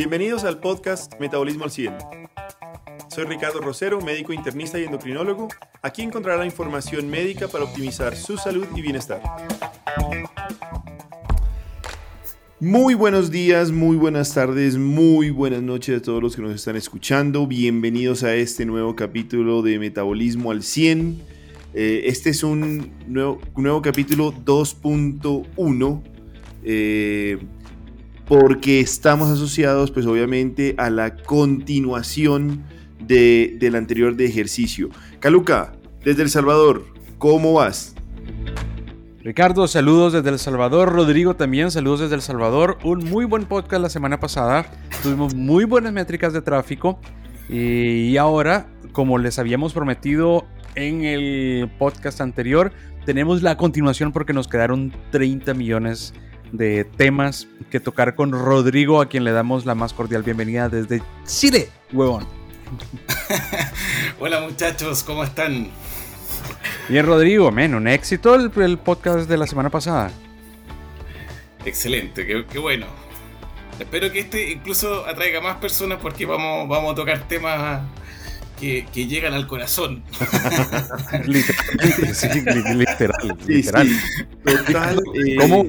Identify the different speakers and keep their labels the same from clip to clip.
Speaker 1: Bienvenidos al podcast Metabolismo al 100. Soy Ricardo Rosero, médico internista y endocrinólogo. Aquí encontrará información médica para optimizar su salud y bienestar. Muy buenos días, muy buenas tardes, muy buenas noches a todos los que nos están escuchando. Bienvenidos a este nuevo capítulo de Metabolismo al 100. Eh, este es un nuevo, capítulo 2.1 eh, porque estamos asociados pues obviamente a la continuación de, del anterior de ejercicio. Caluca, desde El Salvador, ¿cómo vas?
Speaker 2: Ricardo, saludos desde El Salvador. Rodrigo también, saludos desde El Salvador. Un muy buen podcast la semana pasada. Tuvimos muy buenas métricas de tráfico. Y ahora, como les habíamos prometido en el podcast anterior, tenemos la continuación porque nos quedaron 30 millones temas que tocar con Rodrigo, a quien le damos la más cordial bienvenida desde Chile, huevón.
Speaker 3: Hola muchachos, ¿cómo están?
Speaker 2: Bien, Rodrigo, men, un éxito el, podcast de la semana pasada.
Speaker 3: Excelente, qué, bueno. Espero que este incluso atraiga más personas porque vamos, vamos a tocar temas que, llegan al corazón.
Speaker 2: literal, sí, literal, literal. Total, eh,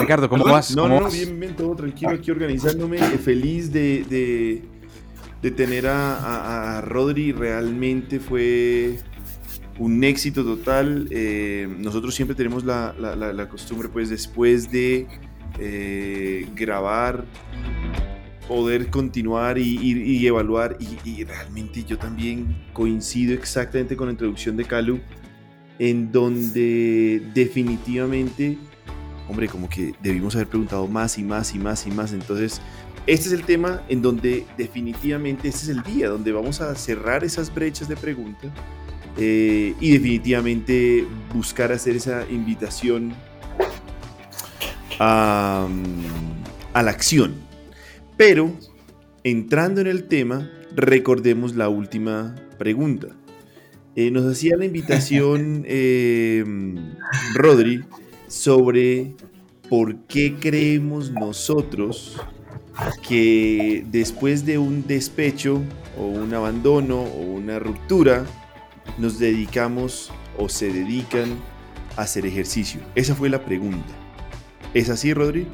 Speaker 2: Ricardo, ¿cómo vas?
Speaker 1: No, no, bien, bien, todo tranquilo aquí organizándome, eh, feliz de de tener a, Rodri. Realmente fue un éxito total. Eh, nosotros siempre tenemos la, costumbre, pues después de eh, grabar, poder continuar y, evaluar. Y, realmente yo también coincido exactamente con la introducción de Calu, en donde definitivamente, hombre, como que debimos haber preguntado más y más y más y más. Entonces, este es el tema en donde definitivamente este es el día donde vamos a cerrar esas brechas de pregunta eh, y definitivamente buscar hacer esa invitación a, la acción. Pero entrando en el tema, recordemos la última pregunta. Eh, nos hacía la invitación eh, Rodri sobre por qué creemos nosotros que después de un despecho o un abandono o una ruptura, nos dedicamos o se dedican a hacer ejercicio? Esa fue la pregunta. ¿Es así, Rodri?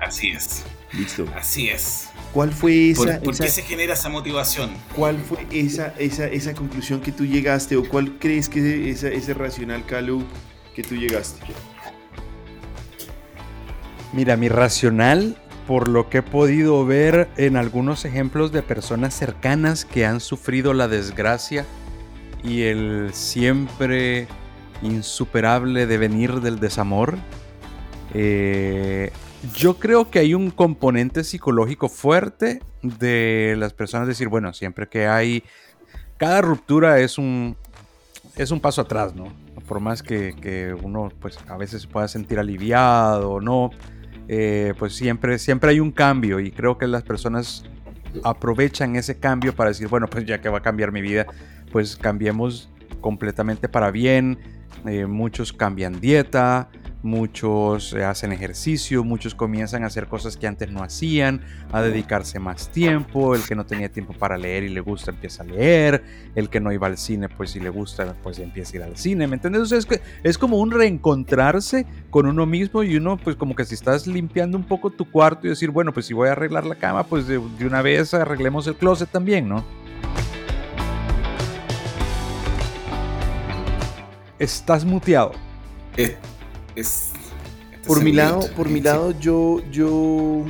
Speaker 3: Así es.
Speaker 1: Listo.
Speaker 3: Así es.
Speaker 1: ¿Cuál fue esa...
Speaker 3: ¿Por, qué se genera esa motivación?
Speaker 1: ¿Cuál fue esa, esa, esa conclusión que tú llegaste o cuál crees que es ese racional, Calu, que tú llegaste?
Speaker 2: Mira, mi racional por lo que he podido ver en algunos ejemplos de personas cercanas que han sufrido la desgracia y el siempre insuperable devenir del desamor, eh, yo creo que hay un componente psicológico fuerte de las personas decir, bueno, siempre que hay, cada ruptura es un, es un paso atrás, ¿no? Por más que, que uno pues a veces pueda sentir aliviado o no, eh, pues siempre, siempre hay un cambio y creo que las personas aprovechan ese cambio para decir, bueno, pues ya que va a cambiar mi vida, pues cambiemos completamente para bien. Eh, muchos cambian dieta, muchos eh, hacen ejercicio, muchos comienzan a hacer cosas que antes no hacían, a dedicarse más tiempo, el que no tenía tiempo para leer y le gusta empieza a leer, el que no iba al cine pues si le gusta pues empieza a ir al cine, ¿me entiendes? es, que, es como un reencontrarse con uno mismo y uno pues como que si estás limpiando un poco tu cuarto y decir, bueno pues si voy a arreglar la cama pues de, una vez arreglemos el closet también, ¿no? Estás muteado.
Speaker 3: Eh,
Speaker 1: por mi lado, por mi lado, yo, yo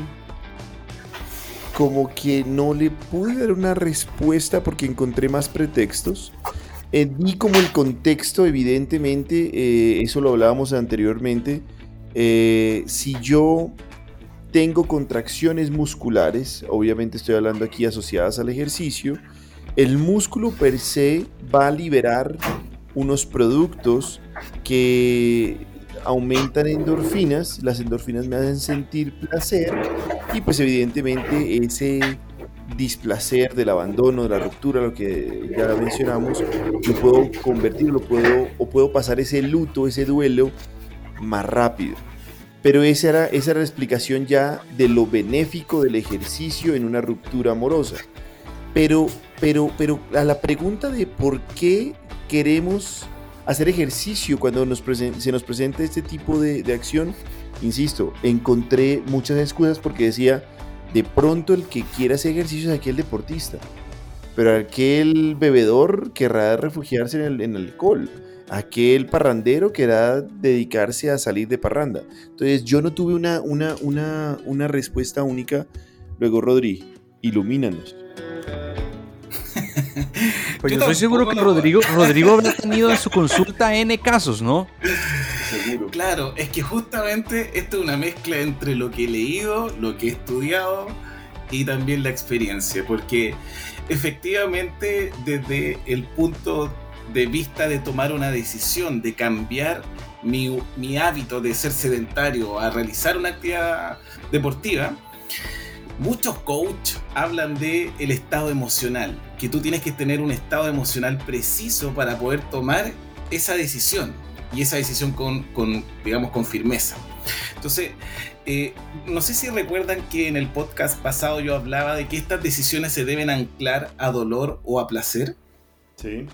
Speaker 1: como que no le pude dar una respuesta porque encontré más pretextos. Eh, vi como el contexto, evidentemente, eh, eso lo hablábamos anteriormente. Eh, si yo tengo contracciones musculares, obviamente estoy hablando aquí asociadas al ejercicio, el músculo per se va a liberar unos productos que aumentan endorfinas, las endorfinas me hacen sentir placer y pues evidentemente ese displacer del abandono, de la ruptura, lo que ya mencionamos, lo puedo convertir, lo puedo o puedo pasar ese luto, ese duelo más rápido. Pero esa era, esa era la explicación ya de lo benéfico del ejercicio en una ruptura amorosa. Pero, pero, pero a la pregunta de por qué queremos hacer ejercicio cuando se nos presenta este tipo de, acción, insisto, encontré muchas excusas porque decía, de pronto el que quiera hacer ejercicio es aquel deportista, pero aquel bebedor querrá refugiarse en el, en alcohol, aquel parrandero querrá dedicarse a salir de parranda. Entonces yo no tuve una, una, una, una respuesta única. Luego, Rodri, ilumínanos.
Speaker 2: Pues yo, estoy seguro que Rodrigo, Rodrigo habrá tenido en su consulta N casos, ¿no?
Speaker 3: Claro, es que justamente esto es una mezcla entre lo que he leído, lo que he estudiado y también la experiencia, porque efectivamente desde el punto de vista de tomar una decisión, de cambiar mi, mi hábito de ser sedentario a realizar una actividad deportiva, muchos coaches hablan de el estado emocional, que tú tienes que tener un estado emocional preciso para poder tomar esa decisión y esa decisión con, digamos, con firmeza. Entonces, eh, no sé si recuerdan que en el podcast pasado yo hablaba de que estas decisiones se deben anclar a dolor o a placer.
Speaker 1: Sí.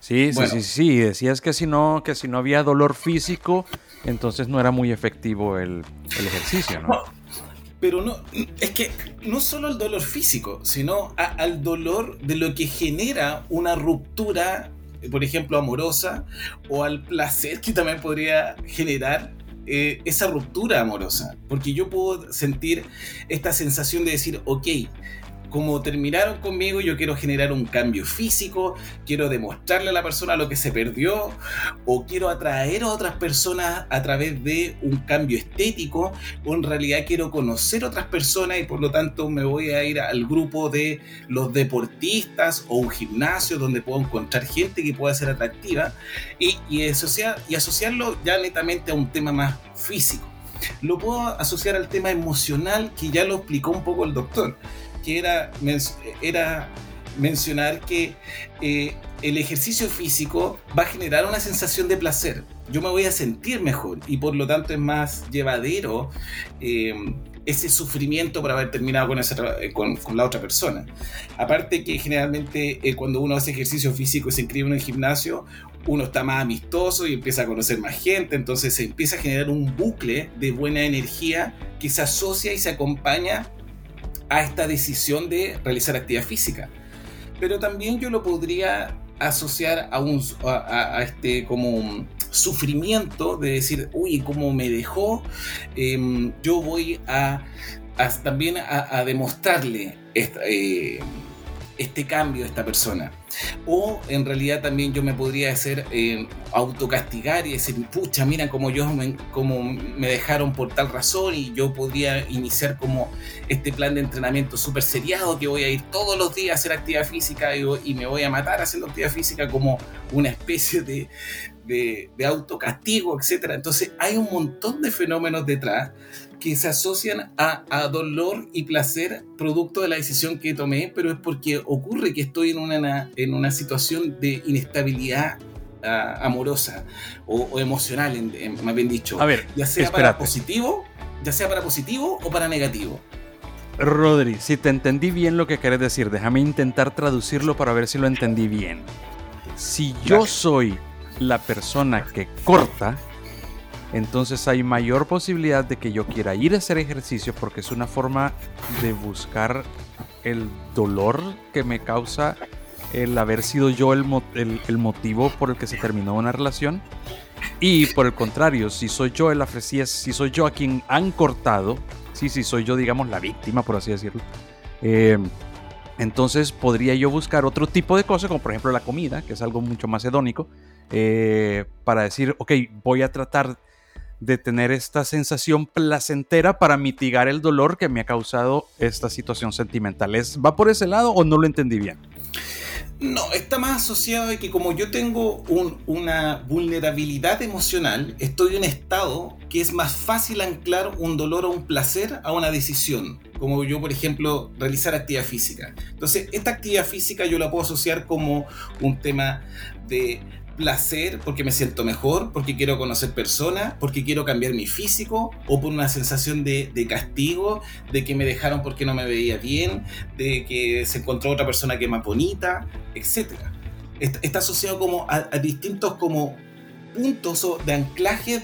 Speaker 2: Sí, sí, sí, sí, decías que si no, que si no había dolor físico, entonces no era muy efectivo el, ejercicio, ¿no?
Speaker 3: Pero no, es que no solo el dolor físico, sino al dolor de lo que genera una ruptura por ejemplo, amorosa, o al placer que también podría generar eh, esa ruptura amorosa. Porque yo puedo sentir esta sensación de decir, ok, como terminaron conmigo, yo quiero generar un cambio físico, quiero demostrarle a la persona lo que se perdió, o quiero atraer a otras personas a través de un cambio estético, o en realidad quiero conocer otras personas y por lo tanto me voy a ir al grupo de los deportistas o un gimnasio donde puedo encontrar gente que pueda ser atractiva y, y, asociar, y asociarlo ya netamente a un tema más físico. Lo puedo asociar al tema emocional que ya lo explicó un poco el doctor que era, era mencionar que eh, el ejercicio físico va a generar una sensación de placer. Yo me voy a sentir mejor y por lo tanto es más llevadero eh, ese sufrimiento por haber terminado con, esa, con, con, la otra persona. Aparte que generalmente eh, cuando uno hace ejercicio físico y se inscribe en el gimnasio, uno está más amistoso y empieza a conocer más gente, entonces se empieza a generar un bucle de buena energía que se asocia y se acompaña a esta decisión de realizar actividad física. Pero también yo lo podría asociar a, un, a, este como sufrimiento de decir, uy, cómo me dejó, em, yo voy a, también a, demostrarle esta, eh, este cambio a esta persona. O en realidad también yo me podría hacer eh, autocastigar y decir, pucha, mira cómo yo me, como me dejaron por tal razón y yo podría iniciar como este plan de entrenamiento súper seriado que voy a ir todos los días a hacer actividad física y, me voy a matar haciendo actividad física como una especie de, de, de autocastigo, etc. Entonces hay un montón de fenómenos detrás que se asocian a, dolor y placer producto de la decisión que tomé, pero es porque ocurre que estoy en una, en una situación de inestabilidad ah, amorosa o, emocional, más bien dicho.
Speaker 2: A ver,
Speaker 3: ya sea para positivo, ya sea para positivo o para negativo.
Speaker 2: Rodri, si te entendí bien lo que querés decir, déjame intentar traducirlo para ver si lo entendí bien. Si yo soy la persona que corta, entonces hay mayor posibilidad de que yo quiera ir a hacer ejercicio porque es una forma de buscar el dolor que me causa el haber sido yo el, motivo por el que se terminó una relación. Y por el contrario, si soy yo el si, si soy yo a quien han cortado, sí, sí, soy yo, digamos, la víctima, por así decirlo. Eh, entonces podría yo buscar otro tipo de cosas, como por ejemplo la comida, que es algo mucho más hedónico, eh, para decir, ok, voy a tratar de tener esta sensación placentera para mitigar el dolor que me ha causado esta situación sentimental. ¿Va por ese lado o no lo entendí bien?
Speaker 3: No, está más asociado a que como yo tengo una vulnerabilidad emocional, estoy en un estado que es más fácil anclar un dolor o un placer a una decisión. Como yo, por ejemplo, realizar actividad física. Entonces, esta actividad física yo la puedo asociar como un tema de placer porque me siento mejor, porque quiero conocer personas, porque quiero cambiar mi físico o por una sensación de, castigo, de que me dejaron porque no me veía bien, de que se encontró otra persona que es más bonita, etc. Está, asociado como a, distintos como puntos de anclaje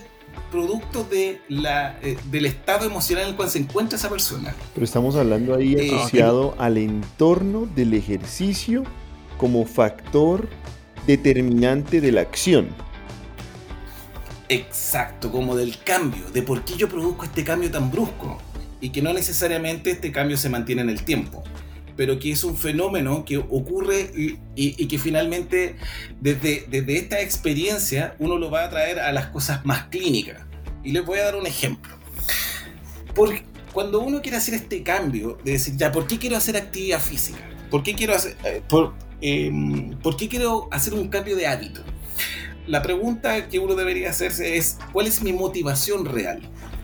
Speaker 3: producto de la, eh, del estado emocional en el cual se encuentra esa persona.
Speaker 1: Pero estamos hablando ahí eh, asociado al entorno del ejercicio como factor determinante de la acción.
Speaker 3: Exacto, como del cambio, de por qué yo produzco este cambio tan brusco y que no necesariamente este cambio se mantiene en el tiempo, pero que es un fenómeno que ocurre y, que finalmente desde, desde esta experiencia uno lo va a traer a las cosas más clínicas. Y les voy a dar un ejemplo. Porque cuando uno quiere hacer este cambio de decir, ya, ¿por qué quiero hacer actividad física? ¿Por qué quiero hacer, eh, Em, ¿por qué quiero hacer un cambio de hábito? La pregunta que uno debería hacerse es, ¿cuál es mi motivación real?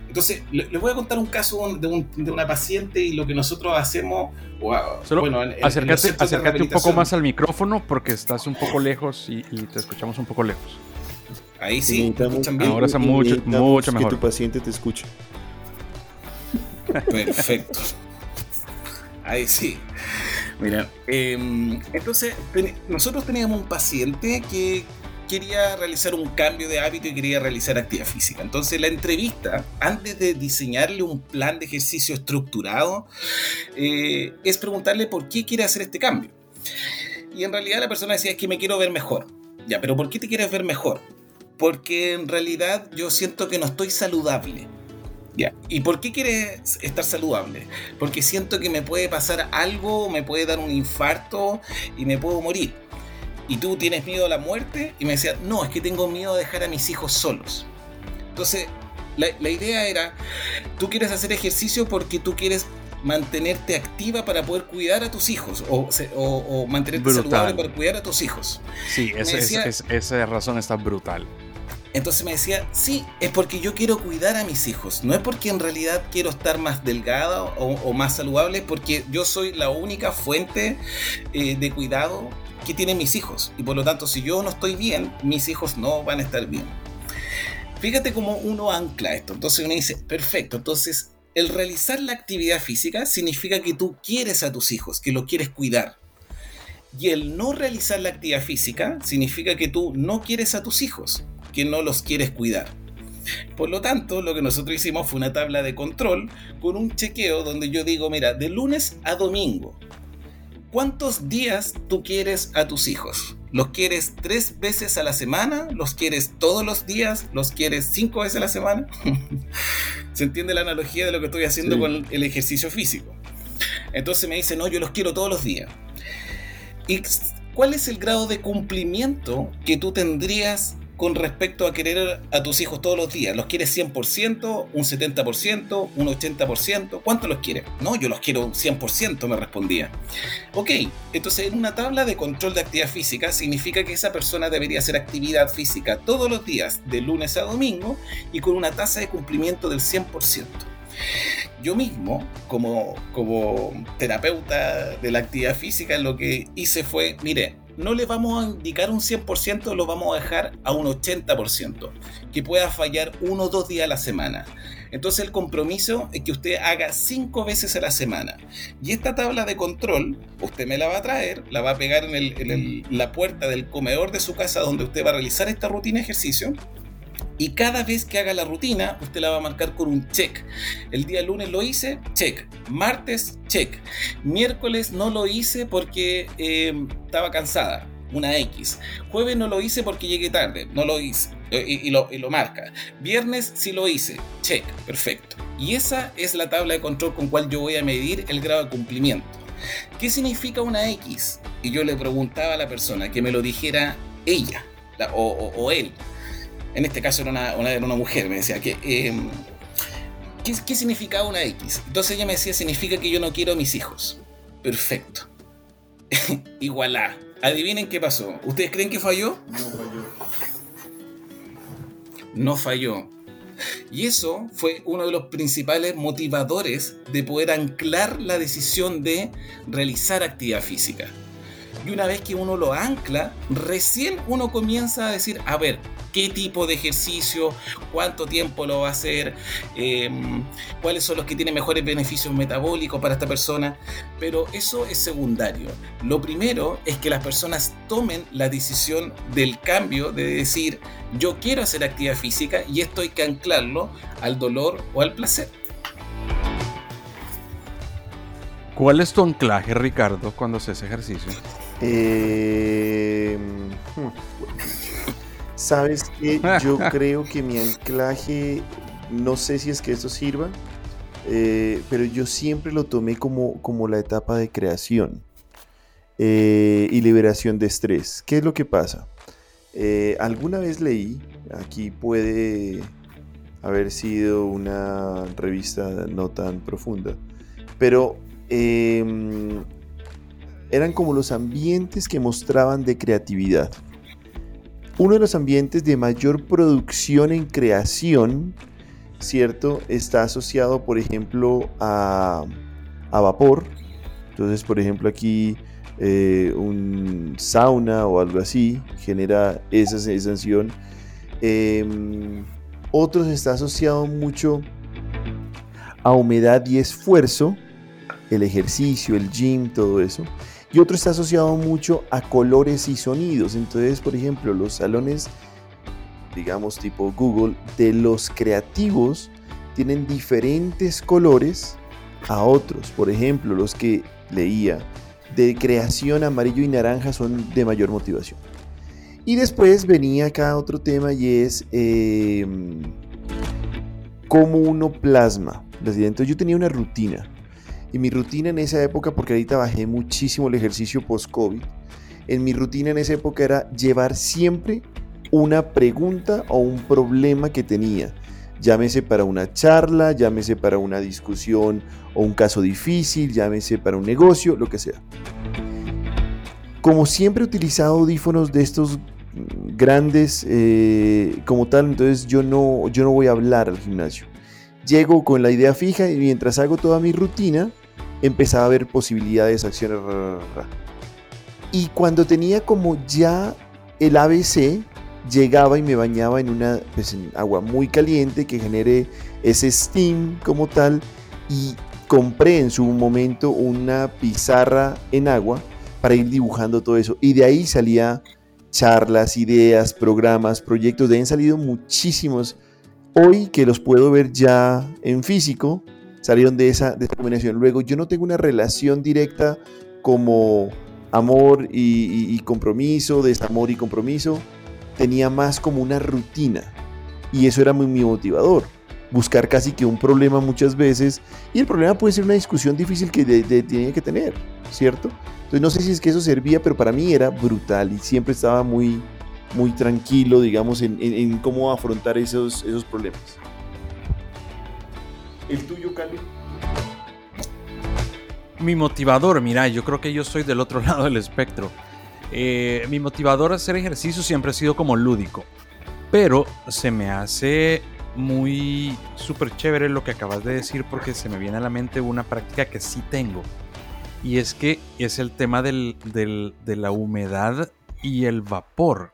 Speaker 3: Entonces, les voy a contar un caso de, una paciente y lo que nosotros hacemos.
Speaker 2: bueno, acércate, un poco más al micrófono porque estás un poco lejos y, te escuchamos un poco lejos.
Speaker 3: Ahí sí,
Speaker 2: Ahora está mucho, mucho mejor.
Speaker 1: Que tu paciente te escuche.
Speaker 3: Perfecto. Ahí sí. Mira, em, entonces nosotros teníamos un paciente que quería realizar un cambio de hábito y quería realizar actividad física. Entonces la entrevista, antes de diseñarle un plan de ejercicio estructurado, eh, es preguntarle por qué quiere hacer este cambio. Y en realidad la persona decía, es que me quiero ver mejor. Ya, pero ¿por qué te quieres ver mejor? Porque en realidad yo siento que no estoy saludable. ¿Y por qué quieres estar saludable? Porque siento que me puede pasar algo, me puede dar un infarto y me puedo morir. Y tú tienes miedo a la muerte y me decía, no, es que tengo miedo de dejar a mis hijos solos. Entonces, la, idea era, tú quieres hacer ejercicio porque tú quieres mantenerte activa para poder cuidar a tus hijos o, mantenerte saludable para cuidar a tus hijos.
Speaker 2: Sí, esa razón está brutal.
Speaker 3: Entonces me decía, sí, es porque yo quiero cuidar a mis hijos, no es porque en realidad quiero estar más delgada o, más saludable, porque yo soy la única fuente eh, de cuidado que tienen mis hijos. Y por lo tanto, si yo no estoy bien, mis hijos no van a estar bien. Fíjate cómo uno ancla esto. Entonces uno dice, perfecto, entonces el realizar la actividad física significa que tú quieres a tus hijos, que los quieres cuidar. Y el no realizar la actividad física significa que tú no quieres a tus hijos que no los quieres cuidar. Por lo tanto, lo que nosotros hicimos fue una tabla de control con un chequeo donde yo digo, mira, de lunes a domingo, ¿cuántos días tú quieres a tus hijos? ¿Los quieres tres veces a la semana? ¿Los quieres todos los días? ¿Los quieres cinco veces a la semana? ¿Se entiende la analogía de lo que estoy haciendo con el ejercicio físico? Entonces me dice, no, yo los quiero todos los días. ¿Y cuál es el grado de cumplimiento que tú tendrías con respecto a querer a tus hijos todos los días? ¿Los quieres 100%, un 70%, un 80%? ¿Cuánto los quieres? No, yo los quiero 100%, me respondía. Ok, entonces en una tabla de control de actividad física significa que esa persona debería hacer actividad física todos los días, de lunes a domingo, y con una tasa de cumplimiento del 100% yo mismo, como, como terapeuta de la actividad física, lo que hice fue, mire, no le vamos a indicar un 100%, lo vamos a dejar a un 80%, que pueda fallar uno o dos días a la semana. Entonces el compromiso es que usted haga cinco veces a la semana. Y esta tabla de control, usted me la va a traer, la va a pegar en, la puerta del comedor de su casa donde usted va a realizar esta rutina de ejercicio y cada vez que haga la rutina, usted la va a marcar con un check. El día lunes lo hice, check. Martes, check. Miércoles no lo hice porque eh, estaba cansada, una X. Jueves no lo hice porque llegué tarde, no lo hice. Eh, y, lo, y, lo, marca. Viernes sí lo hice, check, perfecto. Y esa es la tabla de control con cual yo voy a medir el grado de cumplimiento. ¿Qué significa una X? Y yo le preguntaba a la persona que me lo dijera ella o él en este caso era una, una, mujer, me decía, que, em, ¿qué, ¿qué significaba una X? Entonces ella me decía, significa que yo no quiero a mis hijos. Perfecto. Igualá. Adivinen qué pasó. ¿Ustedes creen que falló?
Speaker 1: No falló.
Speaker 3: No falló. Y eso fue uno de los principales motivadores de poder anclar la decisión de realizar actividad física. Y una vez que uno lo ancla, recién uno comienza a decir, a ver, qué tipo de ejercicio, cuánto tiempo lo va a hacer, em, cuáles son los que tienen mejores beneficios metabólicos para esta persona, pero eso es secundario. Lo primero es que las personas tomen la decisión del cambio de decir, yo quiero hacer actividad física y esto hay que anclarlo al dolor o al placer.
Speaker 2: ¿Cuál es tu anclaje, Ricardo, cuando haces ejercicio?
Speaker 1: Eh, hmm. Sabes que yo creo que mi anclaje, no sé si es que esto sirva, eh, pero yo siempre lo tomé como, como la etapa de creación eh, y liberación de estrés. ¿Qué es lo que pasa? Eh, alguna vez leí, aquí puede haber sido una revista no tan profunda, pero em, eran como los ambientes que mostraban de creatividad. Uno de los ambientes de mayor producción en creación, ¿cierto? Está asociado, por ejemplo, a, vapor. Entonces, por ejemplo, aquí eh, un sauna o algo así genera esa sensación. Eh, otros está asociado mucho a humedad y esfuerzo, el ejercicio, el gym, todo eso y otro está asociado mucho a colores y sonidos. Entonces, por ejemplo, los salones, digamos tipo Google, de los creativos tienen diferentes colores a otros. Por ejemplo, los que leía de creación amarillo y naranja son de mayor motivación. Y después venía acá otro tema y es em, cómo uno plasma. Entonces yo tenía una rutina y mi rutina en esa época, porque ahorita bajé muchísimo el ejercicio post-COVID, en mi rutina en esa época era llevar siempre una pregunta o un problema que tenía. Llámese para una charla, llámese para una discusión o un caso difícil, llámese para un negocio, lo que sea. Como siempre he utilizado audífonos de estos grandes eh, como tal, entonces yo no, yo no voy a hablar al gimnasio. Llego con la idea fija y mientras hago toda mi rutina, empezaba a ver posibilidades, acciones. Y cuando tenía como ya el ABC, llegaba y me bañaba en una pues, agua muy caliente que genere ese steam como tal y compré en su momento una pizarra en agua para ir dibujando todo eso. Y de ahí salía charlas, ideas, programas, proyectos, de ahí han salido muchísimos. Hoy que los puedo ver ya en físico salieron de esa, de combinación. Luego, yo no tengo una relación directa como amor y, compromiso, desamor y compromiso. Tenía más como una rutina. Y eso era muy, muy motivador. Buscar casi que un problema muchas veces. Y el problema puede ser una discusión difícil que tiene que tener, ¿cierto? Entonces no sé si es que eso servía, pero para mí era brutal y siempre estaba muy, muy tranquilo, digamos, en, en cómo afrontar esos, esos problemas. ¿El tuyo, Cali?
Speaker 2: Mi motivador, mira, yo creo que yo soy del otro lado del espectro. Eh, mi motivador a hacer ejercicio siempre ha sido como lúdico. Pero se me hace muy súper chévere lo que acabas de decir porque se me viene a la mente una práctica que sí tengo. Y es que es el tema de la humedad y el vapor.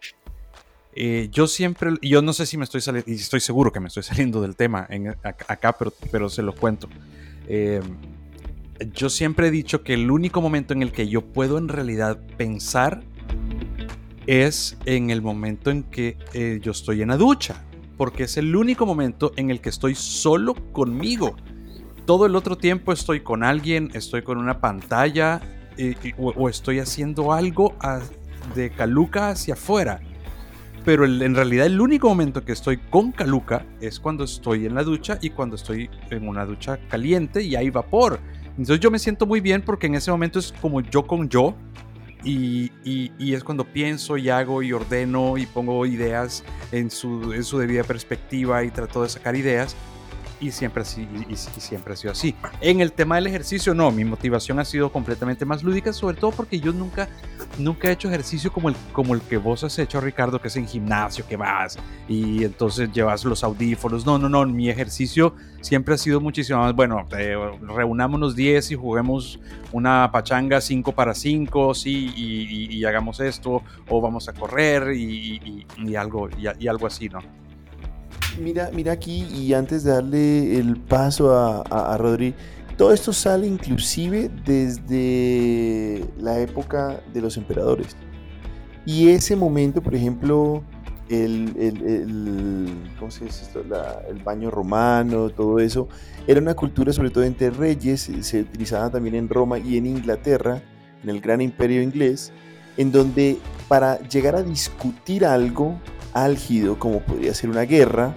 Speaker 2: Eh, yo siempre, yo no sé si me estoy saliendo, y estoy seguro que me estoy saliendo del tema acá, pero, pero se lo cuento. Eh, yo siempre he dicho que el único momento en el que yo puedo en realidad pensar es en el momento en que eh, yo estoy en la ducha, porque es el único momento en el que estoy solo conmigo. Todo el otro tiempo estoy con alguien, estoy con una pantalla o, estoy haciendo algo de caluca hacia afuera pero en realidad el único momento que estoy con caluca es cuando estoy en la ducha y cuando estoy en una ducha caliente y hay vapor. Entonces yo me siento muy bien porque en ese momento es como yo con yo y, es cuando pienso y hago y ordeno y pongo ideas en su, en su debida perspectiva y trato de sacar ideas. Y siempre, y, y, siempre ha sido así. En el tema del ejercicio, no, mi motivación ha sido completamente más lúdica, sobre todo porque yo nunca, nunca he hecho ejercicio como el, como el que vos has hecho, Ricardo, que es en gimnasio, que vas y entonces llevas los audífonos. No, no, no, mi ejercicio siempre ha sido muchísimo más, bueno, eh, reunámonos 10 y juguemos una pachanga 5 para 5, sí, y, hagamos esto, o vamos a correr y, algo, y algo así, ¿no?
Speaker 1: Mira, mira aquí y antes de darle el paso a, a, Rodri, todo esto sale inclusive desde la época de los emperadores. Y ese momento, por ejemplo, el, el, ¿cómo se dice esto? el baño romano, todo eso, era una cultura sobre todo entre reyes, se utilizaba también en Roma y en Inglaterra, en el gran imperio inglés, en donde para llegar a discutir algo álgido como podría ser una guerra,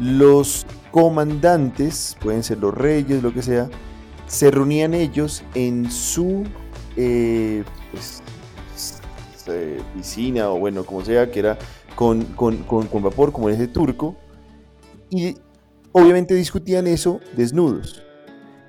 Speaker 1: los comandantes, pueden ser los reyes, lo que sea, se reunían ellos en su eh, pues, eh, piscina o bueno, como sea, que era con, con, vapor, como en ese turco, y obviamente discutían eso desnudos.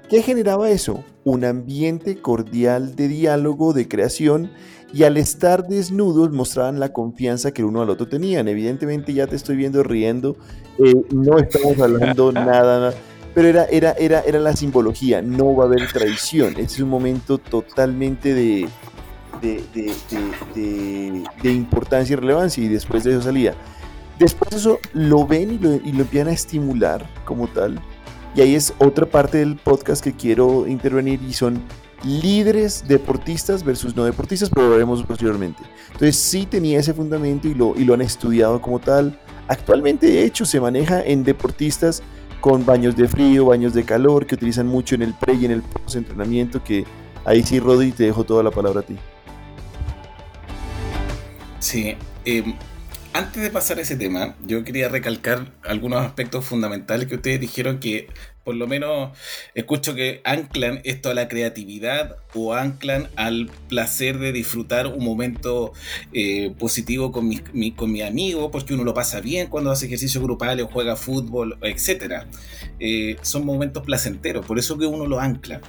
Speaker 1: ¿Qué generaba eso? Un ambiente cordial de diálogo, de creación, y al estar desnudos mostraban la confianza que uno al otro tenían. Evidentemente ya te estoy viendo riendo, eh, no estamos hablando nada, pero era, era, era, era la simbología, no va a haber traición. Este es un momento totalmente de, de, de, de, importancia y relevancia y después de eso salía. Después de eso lo ven y lo, y lo empiezan a estimular como tal. Y ahí es otra parte del podcast que quiero intervenir y son líderes deportistas versus no deportistas, pero lo veremos posteriormente. Entonces sí tenía ese fundamento y lo, y lo han estudiado como tal. Actualmente, de hecho, se maneja en deportistas con baños de frío, baños de calor, que utilizan mucho en el pre y en el post entrenamiento, que ahí sí, Rodri, te dejo toda la palabra a ti.
Speaker 3: Sí, eh, antes de pasar a ese tema, yo quería recalcar algunos aspectos fundamentales que ustedes dijeron que por lo menos escucho que anclan esto a la creatividad o anclan al placer de disfrutar un momento eh, positivo con mi, con mi amigo, porque uno lo pasa bien cuando hace ejercicio grupal o juega fútbol, etc. Eh, son momentos placenteros, por eso que uno lo ancla.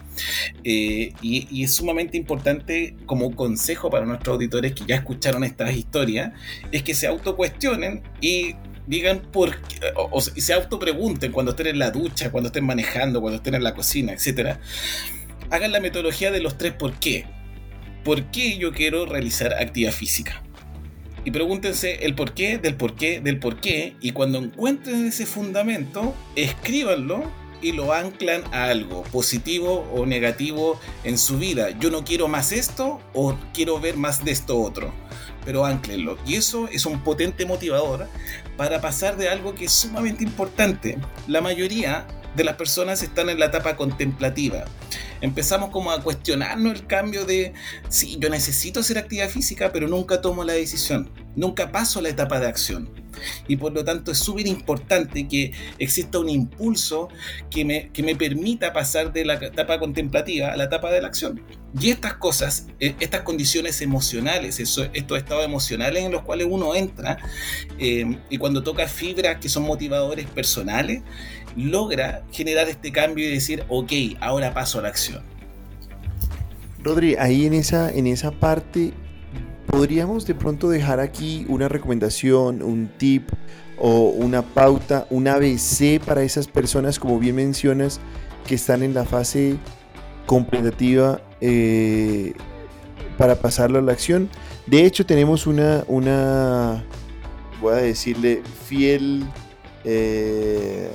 Speaker 3: Eh, y, y, es sumamente importante como consejo para nuestros auditores que ya escucharon estas historias, es que se autocuestionen y digan por qué, o, se autopregunten cuando estén en la ducha, cuando estén manejando, cuando estén en la cocina, etc. Hagan la metodología de los tres por qué. ¿Por qué yo quiero realizar actividad física? Y pregúntense el por qué, del por qué, del por qué. Y cuando encuentren ese fundamento, escríbanlo y lo anclan a algo positivo o negativo en su vida. Yo no quiero más esto o quiero ver más de esto otro pero anclenlo. Y eso es un potente motivador para pasar de algo que es sumamente importante. La mayoría de las personas están en la etapa contemplativa. Empezamos como a cuestionarnos el cambio de, sí, yo necesito hacer actividad física, pero nunca tomo la decisión, nunca paso la etapa de acción. Y por lo tanto es súper importante que exista un impulso que me, que me permita pasar de la etapa contemplativa a la etapa de la acción. Y estas cosas, e, estas condiciones emocionales, estos estados emocionales en los cuales uno entra, eh, y cuando toca fibras que son motivadores personales, logra generar este cambio y decir, ok, ahora paso a la acción.
Speaker 1: Rodri, ahí en esa, en esa parte, ¿podríamos de pronto dejar aquí una recomendación, un tip o una pauta, un ABC para esas personas, como bien mencionas, que están en la fase complementativa eh, para pasarlo a la acción? De hecho, tenemos una, una voy a decirle, fiel... Eh,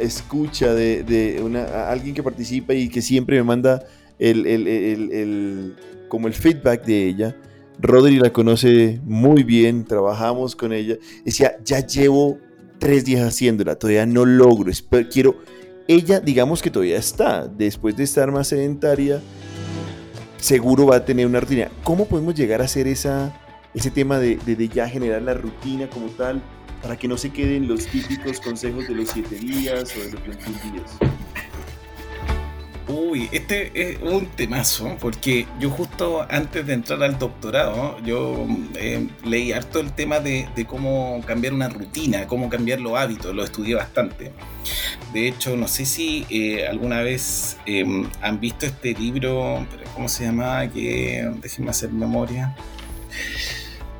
Speaker 1: escucha de, una, alguien que participa y que siempre me manda el, como el feedback de ella. Rodri la conoce muy bien, trabajamos con ella. Decía, ya llevo tres días haciéndola, todavía no logro, quiero... Ella, digamos que todavía está, después de estar más sedentaria, seguro va a tener una rutina. ¿Cómo podemos llegar a hacer esa, ese tema de, de ya generar la rutina como tal? Para que no se queden los típicos consejos de los siete días o de los 21 días.
Speaker 3: Uy, este es un temazo, porque yo justo antes de entrar al doctorado, yo eh, leí harto el tema de, cómo cambiar una rutina, cómo cambiar los hábitos, lo estudié bastante. De hecho, no sé si eh, alguna vez em, han visto este libro, ¿cómo se llamaba? Que, déjenme hacer memoria.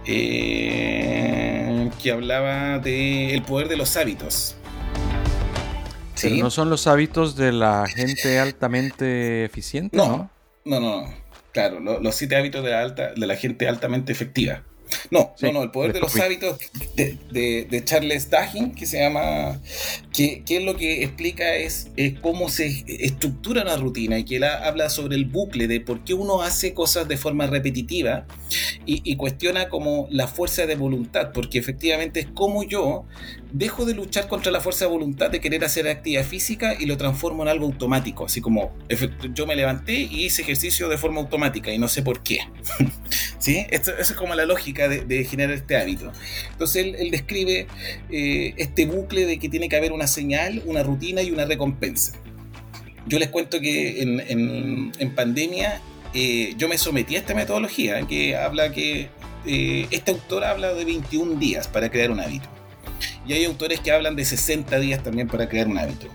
Speaker 3: Eh, que hablaba del poder de los hábitos.
Speaker 2: Pero no son los hábitos de la gente altamente eficiente, ¿no?
Speaker 3: No, no, no. Claro, los siete hábitos de la, alta, de la gente altamente efectiva. No, no, no, el poder de los hábitos de, Charles Duhigg, que se llama, que, es lo que explica es, cómo se estructura una rutina y que él habla sobre el bucle de por qué uno hace cosas de forma repetitiva y, cuestiona como la fuerza de voluntad, porque efectivamente es como yo dejo de luchar contra la fuerza de voluntad de querer hacer actividad física y lo transformo en algo automático, así como yo me levanté y hice ejercicio de forma automática y no sé por qué. ¿Sí? Esa es como la lógica de, generar este hábito. Entonces él, describe eh, este bucle de que tiene que haber una señal, una rutina y una recompensa. Yo les cuento que en, pandemia eh, yo me sometí a esta metodología que habla que eh, este autor habla de 21 días para crear un hábito. Y hay autores que hablan de 60 días también para crear un hábito.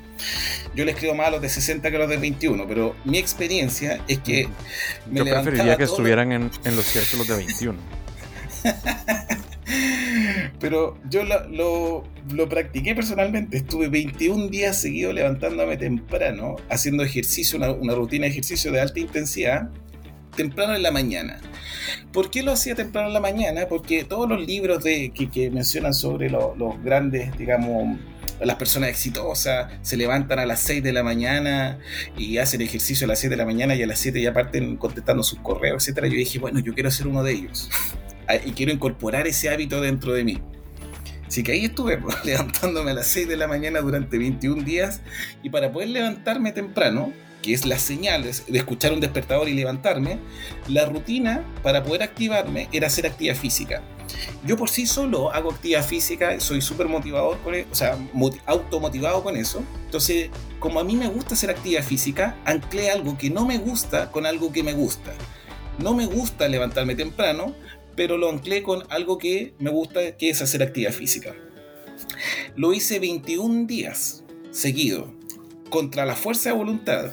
Speaker 3: Yo le escribo más a los de 60 que a los de 21, pero mi experiencia es que
Speaker 2: me Yo preferiría que estuvieran en, en los círculos de 21.
Speaker 3: Pero yo lo, lo, practiqué personalmente. Estuve 21 días seguidos levantándome temprano, haciendo ejercicio, una, rutina de ejercicio de alta intensidad, temprano en la mañana. ¿Por qué lo hacía temprano en la mañana? Porque todos los libros de, que, mencionan sobre los grandes, digamos, las personas exitosas se levantan a las 6 de la mañana y hacen ejercicio a las 7 de la mañana y a las 7 ya parten contestando sus correos, etc. Yo dije, bueno, yo quiero ser uno de ellos y quiero incorporar ese hábito dentro de mí. Así que ahí estuve levantándome a las 6 de la mañana durante 21 días y para poder levantarme temprano, que es la señal de escuchar un despertador y levantarme, la rutina para poder activarme era hacer actividad física. Yo por sí solo hago actividad física, soy súper motivador con eso, o sea, automotivado con eso. Entonces, como a mí me gusta hacer actividad física, anclé algo que no me gusta con algo que me gusta. No me gusta levantarme temprano, pero lo anclé con algo que me gusta, que es hacer actividad física. Lo hice 21 días seguido, contra la fuerza de voluntad,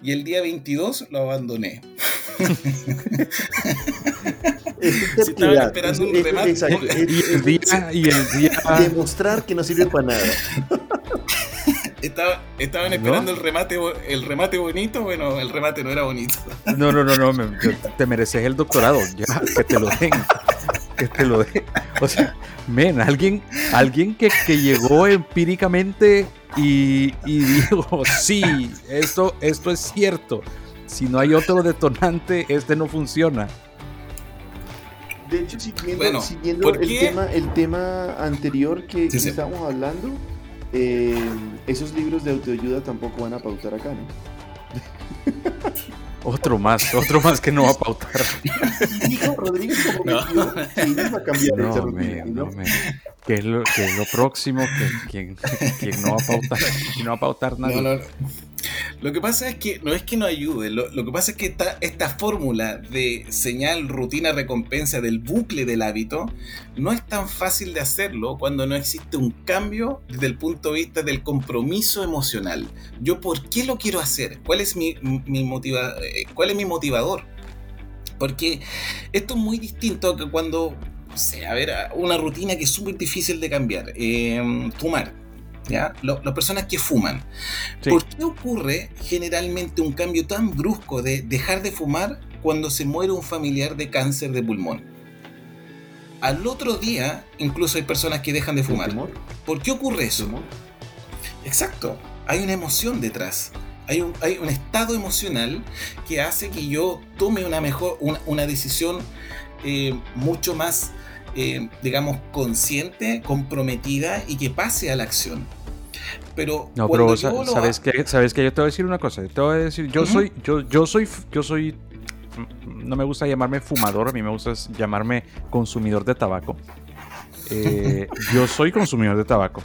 Speaker 3: y el día 22 lo abandoné.
Speaker 4: si estaban esperando un remate. y el día, y el día... Demostrar que no sirve para nada.
Speaker 3: estaban esperando el remate el remate bonito, bueno, el remate no era bonito.
Speaker 2: No, no, no, no, te mereces el doctorado, ya, que te lo den. Que te lo den. O sea, men, alguien, alguien que, llegó empíricamente y, dijo, sí, esto, esto es cierto. Si no hay otro detonante, este no funciona.
Speaker 4: De hecho, siguiendo, siguiendo el, tema, el tema anterior que, estábamos hablando, eh, esos libros de autoayuda tampoco van a pautar acá, ¿no?
Speaker 2: Otro más, otro más que no va a pautar.
Speaker 4: Dijo Rodríguez como no. que iba a cambiar
Speaker 2: no, esa rutina, ¿no? Me, ¿Qué es lo, que es lo próximo que, que, no va a pautar, que no va a pautar nada?
Speaker 3: Lo que pasa es que no es que no ayude, lo, que pasa es que esta, fórmula de señal, rutina, recompensa del bucle del hábito no es tan fácil de hacerlo cuando no existe un cambio desde el punto de vista del compromiso emocional. Yo, ¿por qué lo quiero hacer? ¿Cuál es mi, mi eh, ¿cuál es mi motivador? Porque esto es muy distinto que cuando, no a ver, una rutina que es súper difícil de cambiar. Eh, fumar las personas que fuman. ¿Por qué ocurre generalmente un cambio tan brusco de dejar de fumar cuando se muere un familiar de cáncer de pulmón? Al otro día, incluso hay personas que dejan de fumar. ¿Por qué ocurre eso? Exacto, hay una emoción detrás. Hay un, hay un, estado emocional que hace que yo tome una mejor una, decisión eh, mucho más eh, digamos consciente comprometida y que pase a la acción pero
Speaker 2: no, pero sabes que sabes que yo te voy a decir una cosa, te voy a decir, yo soy yo yo soy yo soy no me gusta llamarme fumador, a mí me gusta llamarme consumidor de tabaco. Eh, yo soy consumidor de tabaco.